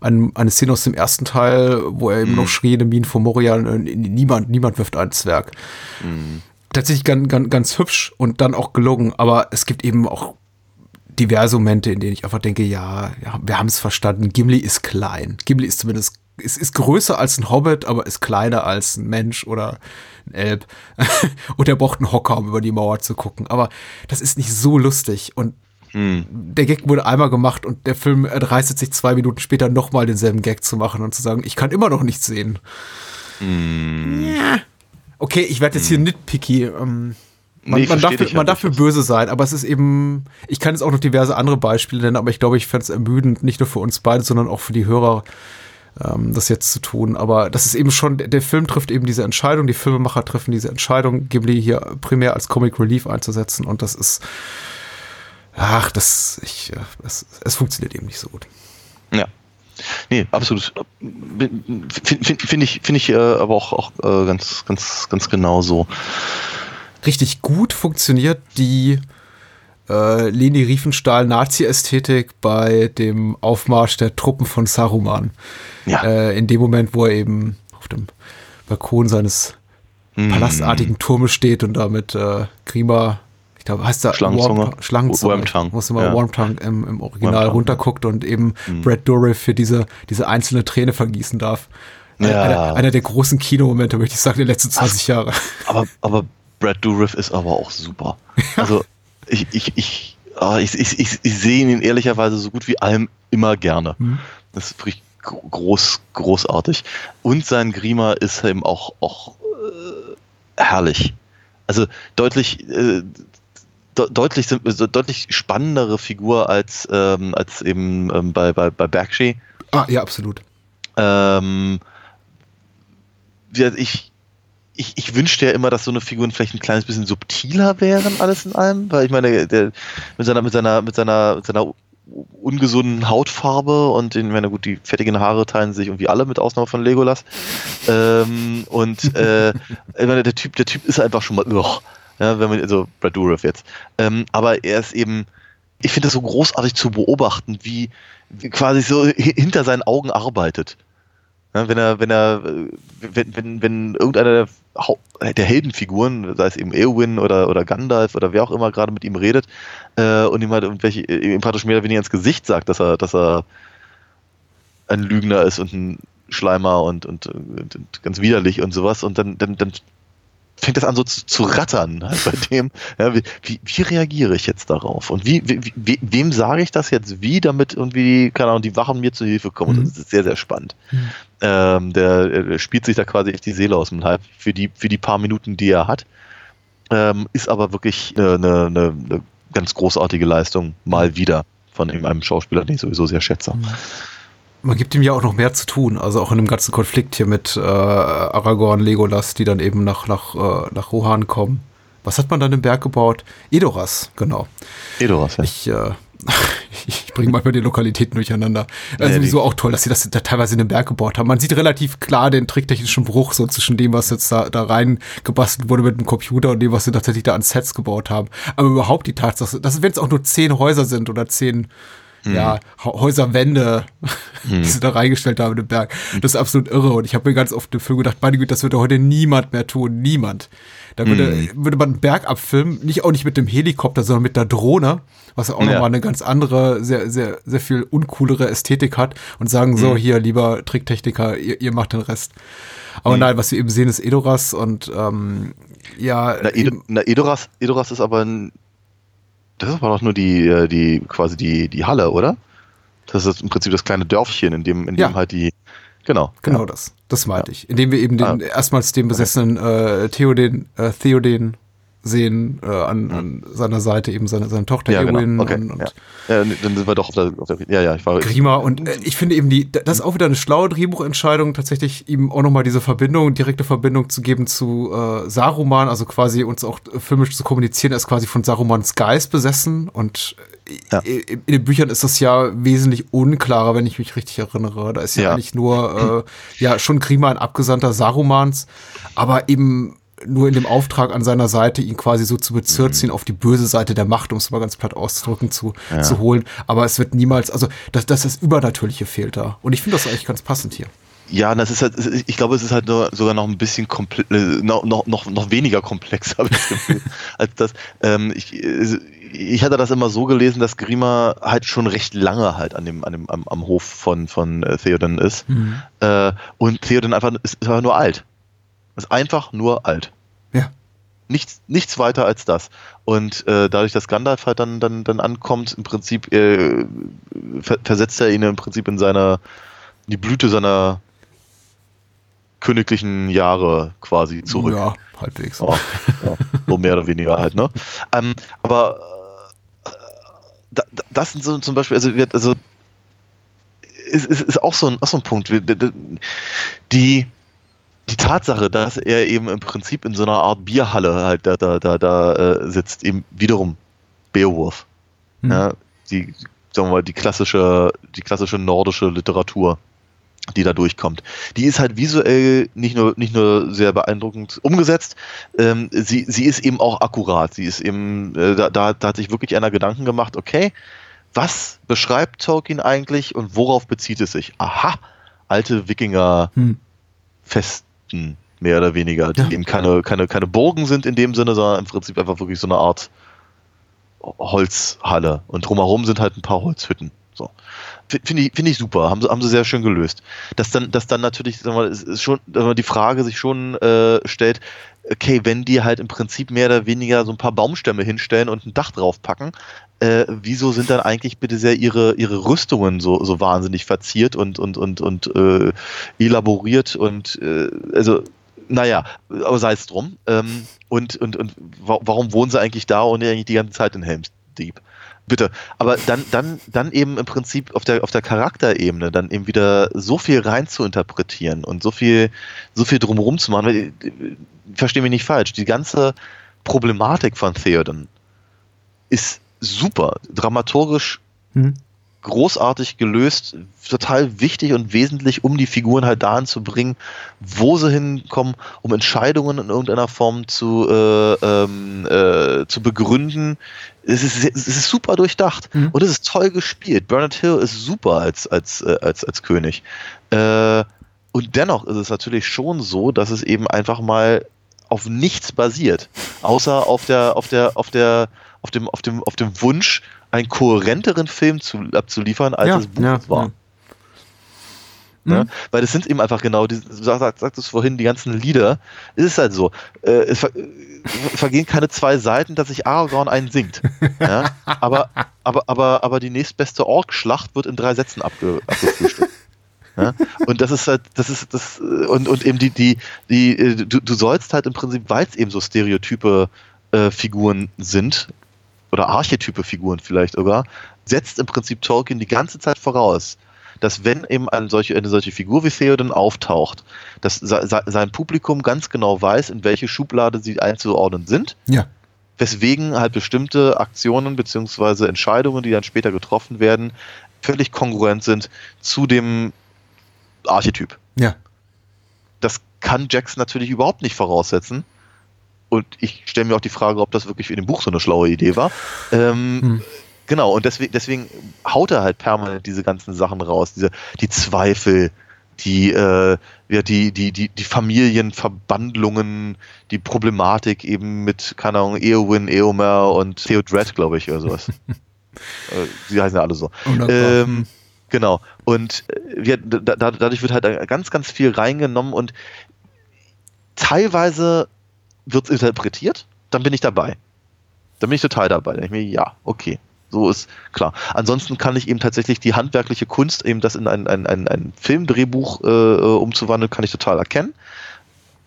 ein, eine Szene aus dem ersten Teil, wo er eben noch schrie, in Minen vor Moria, äh, niemand, niemand wirft einen Zwerg. Tatsächlich ganz, ganz, ganz hübsch und dann auch gelungen, aber es gibt eben auch diverse Momente, in denen ich einfach denke, ja, ja wir haben es verstanden, Gimli ist klein. Gimli ist zumindest, ist, ist größer als ein Hobbit, aber ist kleiner als ein Mensch oder ein Elb. (laughs) und er braucht einen Hocker, um über die Mauer zu gucken. Aber das ist nicht so lustig und der Gag wurde einmal gemacht und der Film erdreistet sich zwei Minuten später nochmal denselben Gag zu machen und zu sagen, ich kann immer noch nichts sehen. Ja. Okay, ich werde jetzt hier nitpicky. Ähm, man, Nee, man, darf, man ja darf für böse sein, aber es ist eben, ich kann jetzt auch noch diverse andere Beispiele nennen, aber ich glaube, ich fände es ermüdend, nicht nur für uns beide, sondern auch für die Hörer, ähm, das jetzt zu tun. Aber das ist eben schon, der Film trifft eben diese Entscheidung, die Filmemacher treffen diese Entscheidung, Ghibli hier primär als Comic Relief einzusetzen und das ist, ach, das, ich, äh, es, es funktioniert eben nicht so gut. Ja. Nee, absolut. Finde find, find ich, find ich äh, aber auch, auch äh, ganz, ganz, ganz genau so. Richtig gut funktioniert die äh, Leni Riefenstahl Nazi-Ästhetik bei dem Aufmarsch der Truppen von Saruman. Ja. Äh, in dem Moment, wo er eben auf dem Balkon seines Mhm. palastartigen Turmes steht und da mit äh, Grima, ich glaube, heißt da Schlangenzunge? Worm, Schlangenzunge. Wormtongue, Muss immer ja. Wormtongue im, im Original Wormtongue, runterguckt und eben Mhm. Brad Dourif für diese, diese einzelne Träne vergießen darf. Ja. Einer, einer der großen Kinomomente, möchte ich sagen, der letzten 20 Jahre. Aber, aber Brad Dourif ist aber auch super. (laughs) Also ich, ich, ich, ah, ich, ich, ich, ich sehe ihn ehrlicherweise so gut wie allem immer gerne. Mhm. Das ist wirklich gro- groß, großartig. Und sein Grima ist eben auch, auch äh, herrlich. Also deutlich, äh, de deutlich, deutlich spannendere Figur als, ähm, als eben ähm, bei, bei, bei Bakshi. Ah, ja, absolut. Ähm, ja, ich, ich, ich wünschte ja immer, dass so eine Figuren vielleicht ein kleines bisschen subtiler wären, alles in allem, weil ich meine, der, mit seiner, mit seiner, mit seiner, mit seiner ungesunden Hautfarbe und in, meine gut, die fettigen Haare teilen sich irgendwie alle mit Ausnahme von Legolas. Ähm, und äh, ich meine, der Typ, der Typ ist einfach schon mal, ugh, ja, wenn man, also Brad Dourif jetzt. Ähm, aber er ist eben, ich finde das so großartig zu beobachten, wie, wie quasi so hinter seinen Augen arbeitet. Ja, wenn er, wenn er, wenn, wenn, wenn irgendeiner der, der Heldenfiguren, sei es eben Eowyn oder, oder Gandalf oder wer auch immer gerade mit ihm redet, äh, und ihm halt irgendwelche, ihm praktisch mehr oder weniger ins Gesicht sagt, dass er, dass er ein Lügner ist und ein Schleimer und, und, und, und ganz widerlich und sowas, und dann, dann, dann fängt das an so zu, zu rattern halt (laughs) bei dem. Ja, wie, wie, wie, reagiere ich jetzt darauf? Und wie, wie wem sage ich das jetzt wie, damit irgendwie, keine Ahnung, die Wachen mir zu Hilfe kommen? Mhm. Das ist sehr, sehr spannend. Mhm. Ähm, der, der, spielt sich da quasi echt die Seele aus dem Leib für die, für die paar Minuten, die er hat. Ähm, ist aber wirklich eine, eine, eine, ganz großartige Leistung, mal wieder von einem Schauspieler, den ich sowieso sehr schätze. Mhm man gibt ihm ja auch noch mehr zu tun, also auch in dem ganzen Konflikt hier mit äh, Aragorn, Legolas, die dann eben nach, nach, äh, nach Rohan kommen. Was hat man dann im Berg gebaut? Edoras, genau. Edoras, ja. Ich, äh, (laughs) ich bringe manchmal die Lokalitäten durcheinander. Also nee, sowieso auch toll, dass sie das da teilweise in den Berg gebaut haben. Man sieht relativ klar den tricktechnischen Bruch so zwischen dem, was jetzt da, da rein gebastelt wurde mit dem Computer und dem, was sie tatsächlich da an Sets gebaut haben. Aber überhaupt die Tatsache, dass wenn es auch nur zehn Häuser sind oder zehn mhm. ja, Häuserwände, mhm. (laughs) die sie da reingestellt haben den Berg. Das ist absolut irre. Und ich habe mir ganz oft im Film gedacht, meine Güte, das würde heute niemand mehr tun. Niemand. Da würde, mhm. würde man einen Berg abfilmen, nicht auch nicht mit dem Helikopter, sondern mit der Drohne, was auch ja. nochmal eine ganz andere, sehr, sehr, sehr viel uncoolere Ästhetik hat und sagen so, mhm. hier, lieber Tricktechniker, ihr, ihr macht den Rest. Aber mhm. nein, was wir eben sehen, ist Edoras und ähm, ja. Na, Ed na Edoras, Edoras ist aber ein das war doch nur die, äh, die, quasi die, die Halle, oder? Das ist im Prinzip das kleine Dörfchen, in dem, in dem ja. halt die, genau. Genau ja. das. Das meinte ja. ich. Indem wir eben den, ah. erstmals den besessenen äh, Theoden, äh, Theoden sehen, äh, an, mhm. an seiner Seite eben seine, seine Tochter ja, Eowyn genau. okay. und, und ja. ja. dann sind wir doch auf der, auf der ja, ja, ich war Grima und äh, ich finde eben die, das ist auch wieder eine schlaue Drehbuchentscheidung, tatsächlich ihm auch nochmal diese Verbindung, direkte Verbindung zu geben zu äh, Saruman, also quasi uns auch filmisch zu kommunizieren, er ist quasi von Sarumans Geist besessen und ja. in den Büchern ist das ja wesentlich unklarer, wenn ich mich richtig erinnere. Da ist ja, ja. eigentlich nur, äh, ja, schon Grima ein Abgesandter Sarumans, aber eben nur in dem Auftrag an seiner Seite, ihn quasi so zu bezirzen, mhm. auf die böse Seite der Macht, um es mal ganz platt auszudrücken, zu, ja. zu holen. Aber es wird niemals, also das, das ist Übernatürliche fehlt da. Und ich finde das eigentlich ganz passend hier. Ja, das ist halt, ich glaube, es ist halt nur, sogar noch ein bisschen komple äh, noch, noch, noch, noch weniger komplex, (laughs) habe ich das Gefühl, als das. Ähm, ich, ich hatte das immer so gelesen, dass Grima halt schon recht lange halt an dem, an dem, am, am Hof von, von äh, Theoden ist. Mhm. Äh, und Theoden einfach ist, ist einfach nur alt. Ist einfach nur alt. Ja. Nichts, nichts weiter als das. Und äh, dadurch, dass Gandalf halt dann, dann, dann ankommt, im Prinzip äh, versetzt er ihn im Prinzip in seine, in die Blüte seiner königlichen Jahre quasi zurück. Ja, halbwegs. Oh, ja, so mehr oder weniger halt, ne? Ähm, aber äh, das sind so zum Beispiel, also, also ist, ist, ist auch so ein, auch so ein Punkt. Die, die Tatsache, dass er eben im Prinzip in so einer Art Bierhalle halt da, da, da, da äh, sitzt, eben wiederum Beowulf. Mhm. Ja, die, sagen wir mal, die klassische, die klassische nordische Literatur, die da durchkommt. Die ist halt visuell nicht nur, nicht nur sehr beeindruckend umgesetzt, ähm, sie, sie ist eben auch akkurat. Sie ist eben, äh, da, da, da hat sich wirklich einer Gedanken gemacht, okay, was beschreibt Tolkien eigentlich und worauf bezieht es sich? Aha, alte Wikinger hm. Fest, Städten, mehr oder weniger, die ja. eben keine, keine, keine Burgen sind in dem Sinne, sondern im Prinzip einfach wirklich so eine Art Holzhalle. Und drumherum sind halt ein paar Holzhütten. So. Finde ich, finde ich super, haben sie, haben sie sehr schön gelöst. Dass dann, dass dann natürlich, sagen wir, ist schon, die Frage sich schon äh, stellt, okay, wenn die halt im Prinzip mehr oder weniger so ein paar Baumstämme hinstellen und ein Dach draufpacken, äh, wieso sind dann eigentlich bitte sehr ihre, ihre Rüstungen so, so wahnsinnig verziert und, und, und, und äh, elaboriert und äh, also naja, aber sei es drum. Ähm, und, und, und warum wohnen sie eigentlich da und eigentlich die ganze Zeit in Helm's? Bitte. Aber dann, dann, dann eben im Prinzip auf der, auf der Charakterebene dann eben wieder so viel rein zu interpretieren und so viel, so viel drumherum zu machen. Weil, verstehe mich nicht falsch. Die ganze Problematik von Theoden ist super, dramaturgisch mhm. großartig gelöst, total wichtig und wesentlich, um die Figuren halt dahin zu bringen, wo sie hinkommen, um Entscheidungen in irgendeiner Form zu, äh, ähm, äh, zu begründen. Es ist, es ist super durchdacht mhm. und es ist toll gespielt. Bernard Hill ist super als, als, äh, als, als König. Äh, und dennoch ist es natürlich schon so, dass es eben einfach mal auf nichts basiert, außer auf der, auf der, auf der, auf dem, auf dem, auf dem Wunsch, einen kohärenteren Film zu, abzuliefern, als ja, das Buch ja, war. Ja. Ne? Mhm. Weil das sind eben einfach genau, die, du sag, sagtest vorhin, die ganzen Lieder. Es ist halt so, äh, es ver, vergehen keine zwei Seiten, dass sich Aragorn einen singt. ja? (laughs) aber, aber, aber, aber die nächstbeste Ork-Schlacht wird in drei Sätzen abge, abgefrühstückt. Ja? Und das ist halt, das ist das und, und eben die, die, die, äh, du, du sollst halt im Prinzip, weil es eben so stereotype äh, Figuren sind, oder archetype Figuren vielleicht sogar, setzt im Prinzip Tolkien die ganze Zeit voraus, dass wenn eben eine solche, eine solche Figur wie Theoden auftaucht, dass sein Publikum ganz genau weiß, in welche Schublade sie einzuordnen sind. Ja. Weswegen halt bestimmte Aktionen bzw. Entscheidungen, die dann später getroffen werden, völlig kongruent sind zu dem Archetyp. Ja. Das kann Jackson natürlich überhaupt nicht voraussetzen. Und ich stelle mir auch die Frage, ob das wirklich in dem Buch so eine schlaue Idee war. Ähm, hm. Genau, und deswegen, deswegen haut er halt permanent diese ganzen Sachen raus, diese, die Zweifel, die, äh, ja, die, die, die, die Familienverbandlungen, die Problematik eben mit, keine Ahnung, Eowyn, Eomer und Theodred, glaube ich, oder sowas. (laughs) äh, die heißen ja alle so. Ähm, genau. Und äh, wir, da, dadurch wird halt ganz, ganz viel reingenommen und teilweise wird es interpretiert, dann bin ich dabei. Dann bin ich total dabei. Dann denke ich mir, ja, okay. So ist klar. Ansonsten kann ich eben tatsächlich die handwerkliche Kunst, eben das in ein, ein, ein, ein Filmdrehbuch äh, umzuwandeln, kann ich total erkennen.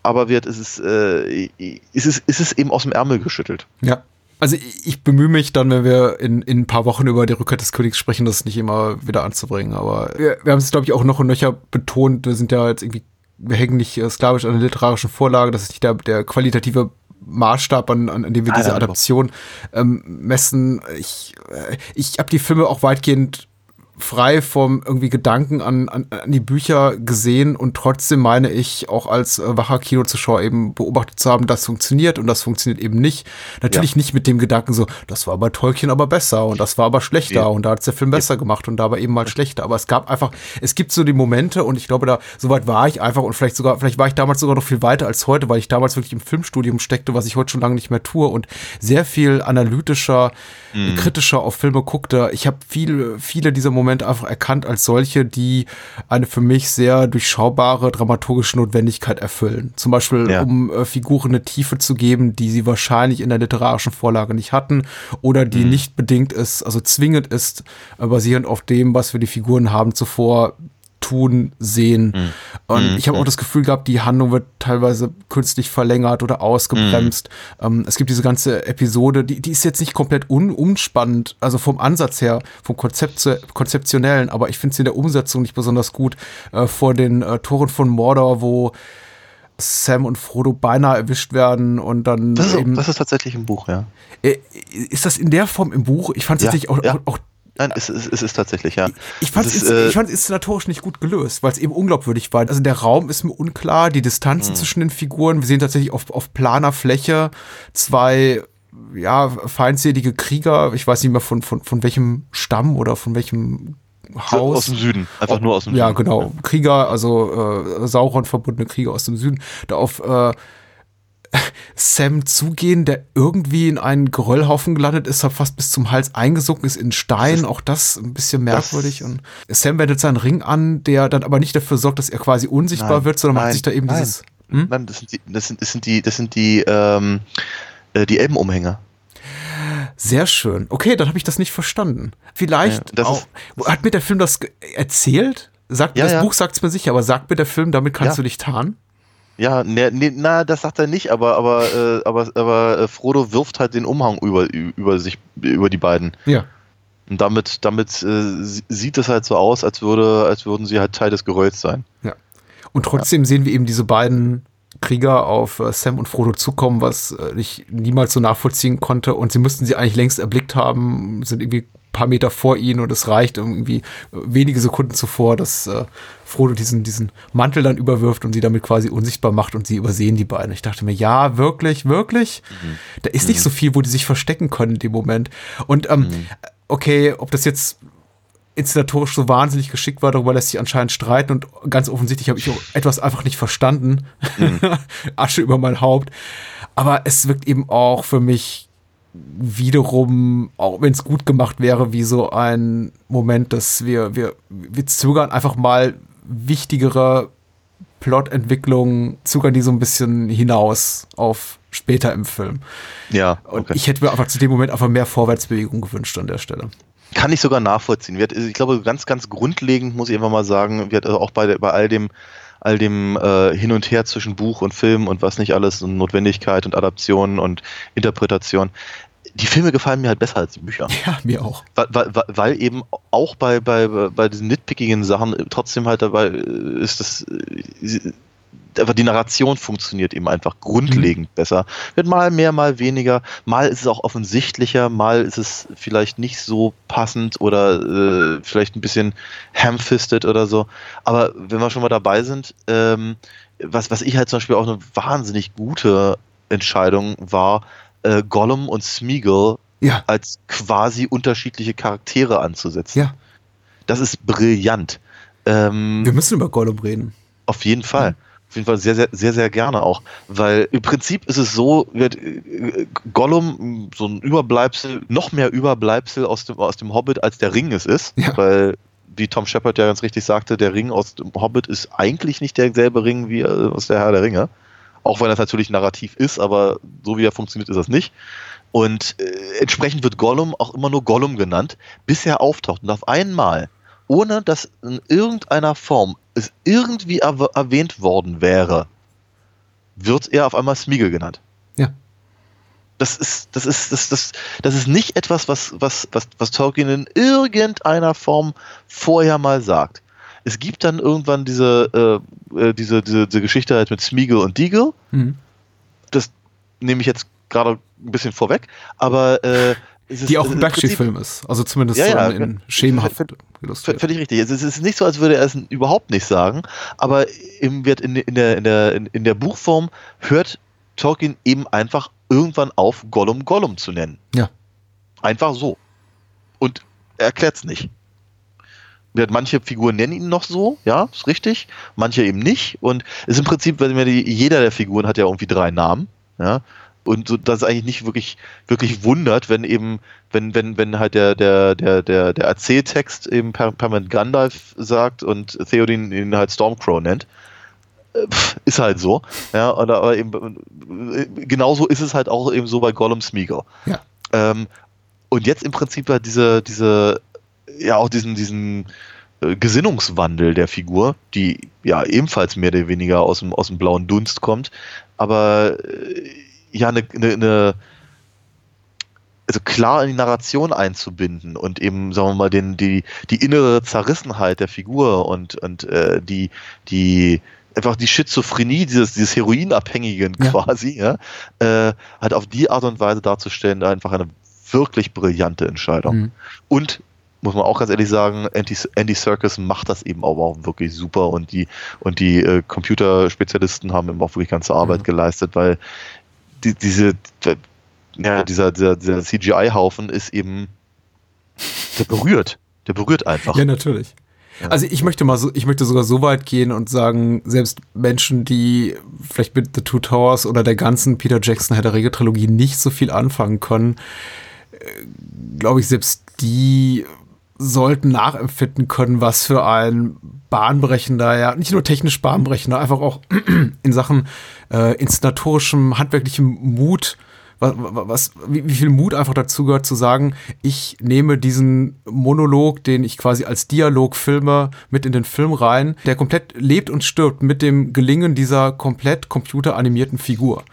Aber wird, ist, es, äh, ist, es, ist es eben aus dem Ärmel geschüttelt. Ja. Also ich bemühe mich dann, wenn wir in, in ein paar Wochen über die Rückkehr des Königs sprechen, das nicht immer wieder anzubringen. Aber wir, wir haben es, glaube ich, auch noch und nöcher betont. Wir sind ja jetzt irgendwie wir hängen nicht äh, sklavisch an der literarischen Vorlage, das ist nicht der, der qualitative Maßstab, an, an, an dem wir diese Adaption ähm, messen. Ich, äh, ich habe die Filme auch weitgehend frei vom irgendwie Gedanken an, an, an die Bücher gesehen und trotzdem meine ich auch als äh, wacher Kinozuschauer eben beobachtet zu haben, das funktioniert und das funktioniert eben nicht. Natürlich ja. nicht mit dem Gedanken so, das war bei Tolkien aber besser und das war aber schlechter ja. und da hat der Film besser ja. gemacht und da war eben mal schlechter. Aber es gab einfach, es gibt so die Momente und ich glaube, da soweit war ich einfach und vielleicht sogar, vielleicht war ich damals sogar noch viel weiter als heute, weil ich damals wirklich im Filmstudium steckte, was ich heute schon lange nicht mehr tue und sehr viel analytischer, mhm. kritischer auf Filme guckte. Ich habe viel, viele dieser Momente Moment einfach erkannt als solche, die eine für mich sehr durchschaubare dramaturgische Notwendigkeit erfüllen. Zum Beispiel, ja. um äh, Figuren eine Tiefe zu geben, die sie wahrscheinlich in der literarischen Vorlage nicht hatten oder die mhm. nicht bedingt ist, also zwingend ist, äh, basierend auf dem, was wir die Figuren haben zuvor tun, sehen. Mhm. Und mhm. ich habe auch das Gefühl gehabt, die Handlung wird teilweise künstlich verlängert oder ausgebremst. Mhm. Ähm, es gibt diese ganze Episode, die, die ist jetzt nicht komplett un unspannend, also vom Ansatz her, vom Konzept konzeptionellen, aber ich finde sie in der Umsetzung nicht besonders gut äh, vor den äh, Toren von Mordor, wo Sam und Frodo beinahe erwischt werden und dann. Das ist, eben, das ist tatsächlich im Buch, ja. Äh, ist das in der Form im Buch? Ich fand es ja, auch, ja. auch, auch Nein, es, es, es ist tatsächlich, ja. Ich fand es äh, inszenatorisch nicht gut gelöst, weil es eben unglaubwürdig war. Also der Raum ist mir unklar, die Distanzen mh. zwischen den Figuren. Wir sehen tatsächlich auf, auf planer Fläche zwei ja, feindselige Krieger, ich weiß nicht mehr von, von, von welchem Stamm oder von welchem Haus. Aus dem Süden, einfach nur aus dem Süden. Genau. Ja, genau. Krieger, also äh, Sauron verbundene Krieger aus dem Süden, da auf äh, Sam zugehen, der irgendwie in einen Geröllhaufen gelandet ist, fast bis zum Hals eingesunken ist in Stein. Auch das ein bisschen merkwürdig. Und Sam wendet seinen Ring an, der dann aber nicht dafür sorgt, dass er quasi unsichtbar nein, wird, sondern nein, macht sich da eben nein, dieses. Hm? Nein, das sind die, das sind, das sind die, das sind die, ähm, äh, die Elbenumhänger. Sehr schön. Okay, dann habe ich das nicht verstanden. Vielleicht ja, auch, hat mir der Film das erzählt? Sagt, ja, das ja. Buch sagt es mir sicher, aber sagt mir der Film, damit kannst du dich tarnen? Ja, ne, ne, na, das sagt er nicht, aber, aber, äh, aber, aber äh, Frodo wirft halt den Umhang über, über sich, über die beiden. Ja. Und damit, damit äh, sieht es halt so aus, als würde, als würden sie halt Teil des Gerölls sein. Ja. Und trotzdem ja. sehen wir eben diese beiden Krieger auf äh, Sam und Frodo zukommen, was äh, ich niemals so nachvollziehen konnte. Und sie müssten sie eigentlich längst erblickt haben, sind irgendwie paar Meter vor ihnen und es reicht irgendwie wenige Sekunden zuvor, dass äh, Frodo diesen, diesen Mantel dann überwirft und sie damit quasi unsichtbar macht und sie übersehen die beiden. Ich dachte mir, ja, wirklich, wirklich? Mhm. Da ist nicht mhm. so viel, wo die sich verstecken können in dem Moment. Und ähm, mhm. okay, ob das jetzt inszenatorisch so wahnsinnig geschickt war, darüber lässt sich anscheinend streiten und ganz offensichtlich habe ich auch etwas einfach nicht verstanden. Mhm. (laughs) Asche über mein Haupt. Aber es wirkt eben auch für mich wiederum, auch wenn es gut gemacht wäre, wie so ein Moment, dass wir, wir, wir zögern einfach mal wichtigere Plotentwicklungen, zögern die so ein bisschen hinaus auf später im Film. Ja. Okay. Und ich hätte mir einfach zu dem Moment einfach mehr Vorwärtsbewegung gewünscht an der Stelle. Kann ich sogar nachvollziehen. Ich glaube, ganz, ganz grundlegend muss ich einfach mal sagen, wird also auch bei, bei all dem, all dem äh, Hin und Her zwischen Buch und Film und was nicht alles und Notwendigkeit und Adaption und Interpretation. Die Filme gefallen mir halt besser als die Bücher. (laughs) Ja, mir auch. Weil, weil, weil eben auch bei, bei, bei diesen nitpickigen Sachen trotzdem halt dabei ist das aber die Narration funktioniert eben einfach grundlegend mhm. besser. Wird mal mehr, mal weniger. Mal ist es auch offensichtlicher, mal ist es vielleicht nicht so passend oder äh, vielleicht ein bisschen hamfisted oder so. Aber wenn wir schon mal dabei sind, ähm, was, was ich halt zum Beispiel auch eine wahnsinnig gute Entscheidung war, äh, Gollum und Smeagol ja. als quasi unterschiedliche Charaktere anzusetzen. Ja. Das ist brillant. Ähm, Wir müssen über Gollum reden. Auf jeden Fall. Mhm auf jeden Fall sehr, sehr, sehr, sehr gerne auch. Weil im Prinzip ist es so, wird äh, Gollum so ein Überbleibsel, noch mehr Überbleibsel aus dem, aus dem Hobbit, als der Ring es ist. Ja. Weil, wie Tom Shepard ja ganz richtig sagte, der Ring aus dem Hobbit ist eigentlich nicht derselbe Ring wie äh, aus der Herr der Ringe. Auch wenn das natürlich narrativ ist, aber so wie er funktioniert, ist das nicht. Und äh, entsprechend wird Gollum auch immer nur Gollum genannt, bis er auftaucht. Und auf einmal ohne dass in irgendeiner Form es irgendwie erwähnt worden wäre, wird er auf einmal Smeagol genannt. Ja. Das ist, das ist, das, das, das ist nicht etwas, was, was, was, was Tolkien in irgendeiner Form vorher mal sagt. Es gibt dann irgendwann diese, äh, äh diese, diese, diese Geschichte halt mit Smeagol und Deagle. Mhm. Das nehme ich jetzt gerade ein bisschen vorweg, aber äh, die auch ein Backstreet-Film ist. Also zumindest ja, ja, so in, in schemenhaft Völlig richtig. Es ist nicht so, als würde er es überhaupt nicht sagen, aber im, wird in, in, der, in, der, in der Buchform hört Tolkien eben einfach irgendwann auf, Gollum Gollum zu nennen. Ja. Einfach so. Und er erklärt es nicht. Manche Figuren nennen ihn noch so, ja, ist richtig, manche eben nicht. Und es ist im Prinzip, die, jeder der Figuren hat ja irgendwie drei Namen, ja und so, das eigentlich nicht wirklich, wirklich wundert, wenn eben, wenn, wenn, wenn halt der, der, der, der, der Erzähltext eben permanent Gandalf sagt und Theoden ihn halt Stormcrow nennt. Äh, ist halt so. Ja, oder, aber eben, genauso ist es halt auch eben so bei Gollum Smeagol. Ja. Ähm, und jetzt im Prinzip halt diese, diese, ja, auch diesen, diesen äh, Gesinnungswandel der Figur, die ja ebenfalls mehr oder weniger aus dem, aus dem blauen Dunst kommt, aber äh, ja eine, eine, eine also klar in die Narration einzubinden und eben, sagen wir mal, den, die, die innere Zerrissenheit der Figur und, und äh, die, die einfach die Schizophrenie dieses, dieses Heroinabhängigen ja. quasi, ja, äh, halt auf die Art und Weise darzustellen, einfach eine wirklich brillante Entscheidung. Mhm. Und muss man auch ganz ehrlich sagen, Andy, Andy Serkis macht das eben auch, auch wirklich super und die und die äh, Computerspezialisten haben eben auch wirklich ganze Arbeit mhm. geleistet, weil die, diese, ja, dieser, dieser, dieser CGI-Haufen ist eben, der berührt. Der berührt einfach. Ja, natürlich. Also ich möchte mal so, ich möchte sogar so weit gehen und sagen, selbst Menschen, die vielleicht mit The Two Towers oder der ganzen Peter Jackson Herr der Ringe Trilogie nicht so viel anfangen können, äh, glaube ich, selbst die sollten nachempfinden können, was für ein bahnbrechender, ja, nicht nur technisch bahnbrechender, einfach auch (clears throat) in Sachen äh, inszenatorischem, handwerklichem Mut, was, was wie, wie, viel Mut einfach dazu gehört zu sagen, ich nehme diesen Monolog, den ich quasi als Dialog filme, mit in den Film rein, der komplett lebt und stirbt mit dem Gelingen dieser komplett computeranimierten Figur.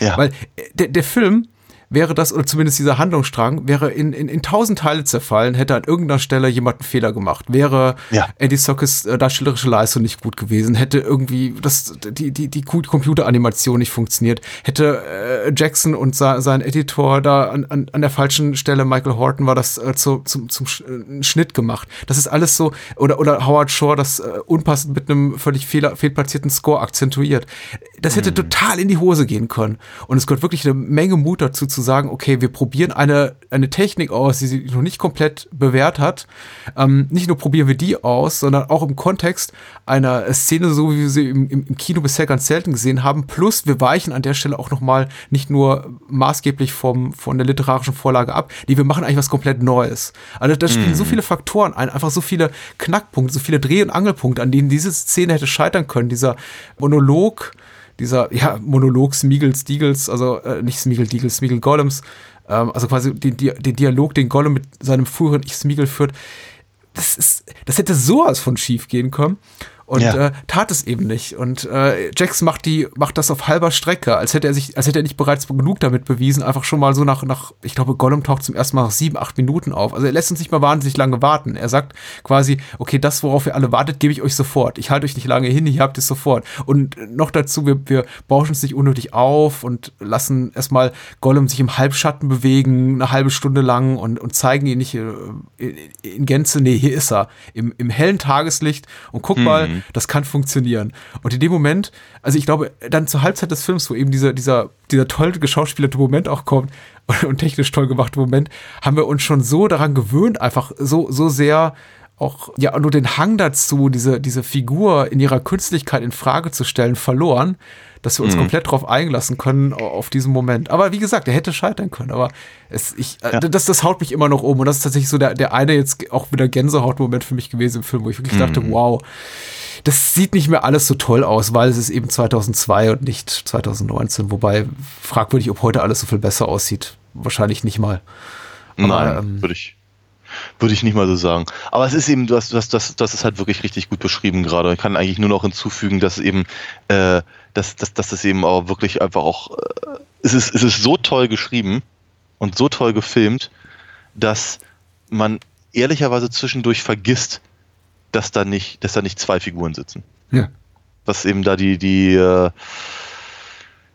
Ja. Weil äh, der, der Film wäre das, oder zumindest dieser Handlungsstrang, wäre in, in, in tausend Teile zerfallen, hätte an irgendeiner Stelle jemand einen Fehler gemacht. Wäre Ja. Eddie Sockes äh, darstellerische Leistung nicht gut gewesen, hätte irgendwie das, die, die, die Computeranimation nicht funktioniert, hätte äh, Jackson und sa- sein Editor da an, an, an der falschen Stelle, Michael Horton, war das äh, zu, zum, zum Sch äh, Schnitt gemacht. Das ist alles so, oder, oder Howard Shore, das äh, unpassend mit einem völlig fehler, fehlplatzierten Score akzentuiert. Das hätte total in die Hose gehen können. Und es gehört wirklich eine Menge Mut dazu zu sagen, okay, wir probieren eine, eine Technik aus, die sich noch nicht komplett bewährt hat. Ähm, nicht nur probieren wir die aus, sondern auch im Kontext einer Szene, so wie wir sie im, im, Kino bisher ganz selten gesehen haben. Plus wir weichen an der Stelle auch nochmal nicht nur maßgeblich vom, von der literarischen Vorlage ab, die wir machen eigentlich was komplett Neues. Also da spielen so viele Faktoren ein, einfach so viele Knackpunkte, so viele Dreh- und Angelpunkte, an denen diese Szene hätte scheitern können. Dieser Monolog, dieser ja, Monolog Smeagol Stiegels, also äh, nicht Smeagol Diegels, Smeagol Golems, ähm, also quasi den, den Dialog, den Gollum mit seinem früheren Ich Smeagol führt, das ist, das hätte sowas von schief gehen können. Und Ja. äh, tat es eben nicht. Und äh, Jax macht die, macht das auf halber Strecke, als hätte er sich, als hätte er nicht bereits genug damit bewiesen, einfach schon mal so nach, nach, ich glaube, Gollum taucht zum ersten Mal nach sieben, acht Minuten auf. Also er lässt uns nicht mal wahnsinnig lange warten. Er sagt quasi, okay, das, worauf ihr alle wartet, gebe ich euch sofort. Ich halte euch nicht lange hin, ihr habt es sofort. Und noch dazu, wir, wir bauschen es nicht unnötig auf und lassen erstmal Gollum sich im Halbschatten bewegen, eine halbe Stunde lang und, und zeigen ihn nicht äh, in, in Gänze, nee, hier ist er, im, im hellen Tageslicht und guck mal, das kann funktionieren. Und in dem Moment, also ich glaube, dann zur Halbzeit des Films, wo eben dieser, dieser, dieser toll geschauspielerte Moment auch kommt und, (laughs) und technisch toll gemachte Moment, haben wir uns schon so daran gewöhnt, einfach so, so sehr auch, ja, nur den Hang dazu, diese, diese Figur in ihrer Künstlichkeit in Frage zu stellen, verloren, dass wir uns komplett drauf eingelassen können au- auf diesen Moment. Aber wie gesagt, er hätte scheitern können. Aber es, ich, äh, das, das haut mich immer noch um. Und das ist tatsächlich so der, der eine jetzt auch wieder Gänsehaut-Moment für mich gewesen im Film, wo ich wirklich dachte, wow, das sieht nicht mehr alles so toll aus, weil es ist eben 2002 und nicht 2019. Wobei fragwürdig, ob heute alles so viel besser aussieht. Wahrscheinlich nicht mal. Aber, Nein, ähm, würde ich, würde ich nicht mal so sagen. Aber es ist eben, du hast, du hast, das, das ist halt wirklich richtig gut beschrieben gerade. Ich kann eigentlich nur noch hinzufügen, dass eben, äh, dass, dass, dass das eben auch wirklich einfach auch, äh, es ist, es ist so toll geschrieben und so toll gefilmt, dass man ehrlicherweise zwischendurch vergisst, dass da nicht, dass da nicht zwei Figuren sitzen. Ja. Was eben da die, die, äh,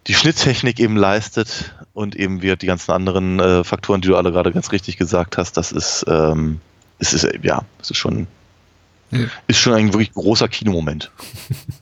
die Schnitttechnik eben leistet und eben wir die ganzen anderen äh, Faktoren, die du alle gerade ganz richtig gesagt hast, das ist, ähm, es ist, äh, ja, es ist schon, Ja. ist schon ein wirklich großer Kinomoment. (laughs)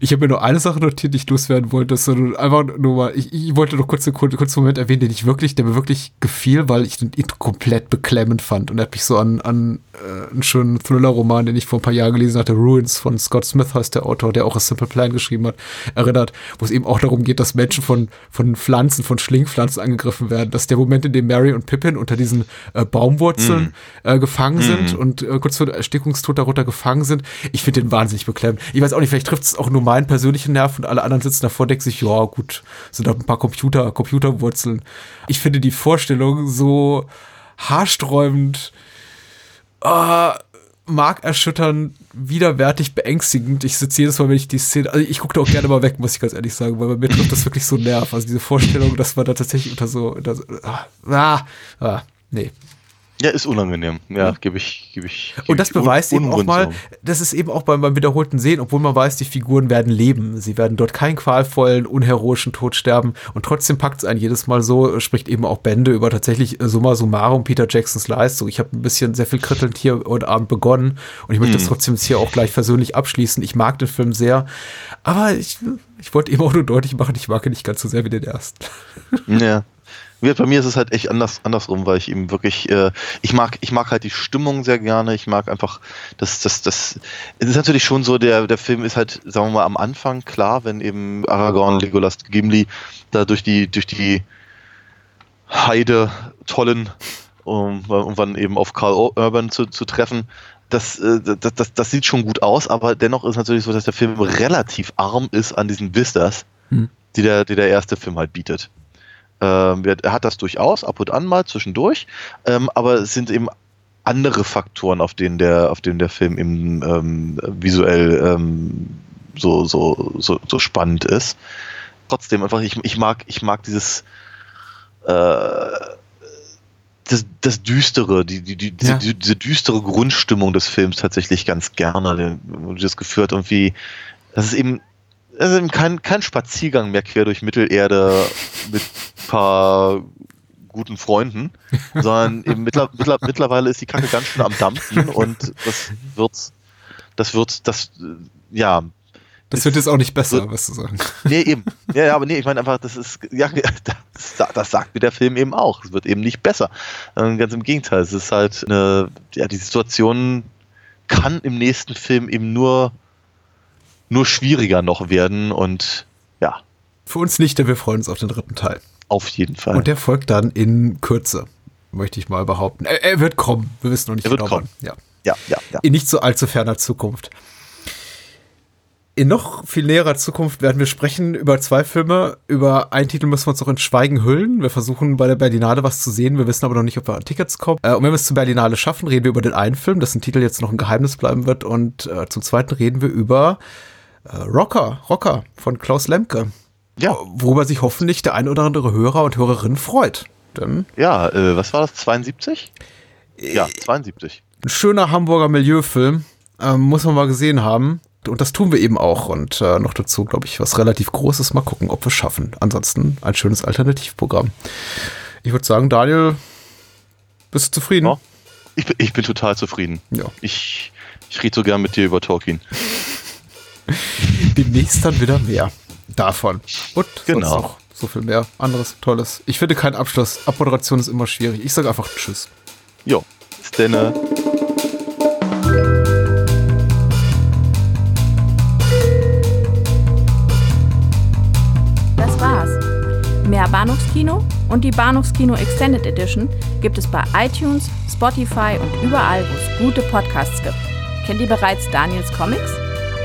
Ich habe mir nur eine Sache notiert, die ich loswerden wollte. Das einfach nur mal, ich, ich wollte noch kurz einen kurzen, Moment erwähnen, den ich wirklich, der mir wirklich gefiel, weil ich den Intro komplett beklemmend fand. Und er hat mich so an, an äh, einen schönen Thriller-Roman, den ich vor ein paar Jahren gelesen hatte, Ruins von Scott Smith heißt der Autor, der auch A Simple Plan geschrieben hat, erinnert, wo es eben auch darum geht, dass Menschen von, von Pflanzen, von Schlingpflanzen angegriffen werden. Das ist der Moment, in dem Mary und Pippin unter diesen äh, Baumwurzeln äh, gefangen sind und äh, kurz vor der Erstickungstod darunter gefangen sind. Ich finde den wahnsinnig beklemmend. Ich weiß auch nicht, vielleicht trifft es auch nur meinen persönlichen Nerv und alle anderen sitzen davor, denken sich, ja gut, sind da ein paar Computer, Computerwurzeln. Ich finde die Vorstellung so haarsträubend, äh, markerschütternd, widerwärtig, beängstigend. Ich sitze jedes Mal, wenn ich die Szene, also ich gucke da auch gerne mal weg, muss ich ganz ehrlich sagen, weil bei mir trifft das wirklich so einen Nerv. Also diese Vorstellung, dass man da tatsächlich unter so, unter so ah, ah, ah, nee. Ja, ist unangenehm. Ja, gebe ich, gebe ich. geb Und das beweist eben auch mal, das ist eben auch beim, beim wiederholten Sehen, obwohl man weiß, die Figuren werden leben. Sie werden dort keinen qualvollen, unheroischen Tod sterben. Und trotzdem packt es einen jedes Mal so, spricht eben auch Bände über tatsächlich summa summarum Peter Jacksons Leistung. Ich habe ein bisschen sehr viel krittelnd hier heute Abend begonnen. Und ich möchte das trotzdem jetzt hier auch gleich versöhnlich abschließen. Ich mag den Film sehr. Aber ich, ich wollte eben auch nur deutlich machen, ich mag ihn nicht ganz so sehr wie den ersten. Ja. Bei mir ist es halt echt anders, andersrum, weil ich eben wirklich, äh, ich mag, ich mag halt die Stimmung sehr gerne. Ich mag einfach, das, das, das, es ist natürlich schon so, der, der Film ist halt, sagen wir mal, am Anfang klar, wenn eben Aragorn, Legolas, Gimli da durch die, durch die Heide tollen, um irgendwann eben auf Karl Urban zu, zu treffen. Das, äh, das, das, das sieht schon gut aus, aber dennoch ist natürlich so, dass der Film relativ arm ist an diesen Vistas, Hm. die, der, die der erste Film halt bietet. Ähm, er hat das durchaus ab und an mal zwischendurch, ähm, aber es sind eben andere Faktoren, auf denen der, auf denen der Film eben ähm, visuell ähm, so, so, so, so spannend ist. Trotzdem einfach, ich, ich mag, ich mag dieses, äh, das, das Düstere, die, die, die, Ja. diese, diese düstere Grundstimmung des Films tatsächlich ganz gerne. Das geführt irgendwie, das ist eben, eben kein, kein Spaziergang mehr quer durch Mittelerde mit ein paar guten Freunden, (laughs) sondern eben mittler, mittler, mittlerweile ist die Kacke ganz schön am Dampfen und das wird, das wird, das, äh, ja, Das wird jetzt auch nicht besser, was zu sagen. Nee, eben. Ja, ja, aber nee, ich meine einfach, das ist, ja, (laughs) das, das sagt mir der Film eben auch. Es wird eben nicht besser. Ähm, Ganz im Gegenteil. Es ist halt eine, ja, die Situation kann im nächsten Film eben nur, nur schwieriger noch werden und ja, Für uns nicht, denn wir freuen uns auf den dritten Teil. auf jeden Fall. Und der folgt dann in Kürze, möchte ich mal behaupten. Er, er wird kommen. Wir wissen noch nicht Er wird genau kommen. wann. Ja. ja, ja, ja. In nicht so allzu ferner Zukunft. In noch viel näherer Zukunft werden wir sprechen über zwei Filme. Über einen Titel müssen wir uns noch in Schweigen hüllen. Wir versuchen bei der Berlinale was zu sehen. Wir wissen aber noch nicht, ob wir an Tickets kommen. Äh, und wenn wir es zur Berlinale schaffen, reden wir über den einen Film, dessen Titel jetzt noch ein Geheimnis bleiben wird. Und äh, zum zweiten reden wir über äh, Rocker, Rocker von Klaus Lemke. Ja. Worüber sich hoffentlich der ein oder andere Hörer und Hörerin freut. Denn Ja, äh, was war das? 72? Ja, 72. ein schöner Hamburger Milieufilm. Ähm, muss man mal gesehen haben. Und das tun wir eben auch. Und äh, noch dazu, glaube ich, was relativ Großes. Mal gucken, ob wir es schaffen. Ansonsten ein schönes Alternativprogramm. Ich würde sagen, Daniel, bist du zufrieden? Ja. Ich, bin- ich bin total zufrieden. Ja. Ich, ich rede so gern mit dir über Tolkien. Demnächst dann wieder mehr davon. Und Genau. sonst noch so viel mehr anderes Tolles. Ich finde keinen Abschluss. Abmoderation ist immer schwierig. Ich sage einfach Tschüss. Jo, bis denn. äh, Das war's. Mehr Bahnhofskino und die Bahnhofskino Extended Edition gibt es bei iTunes, Spotify und überall, wo es gute Podcasts gibt. Kennt ihr bereits Daniels Comics?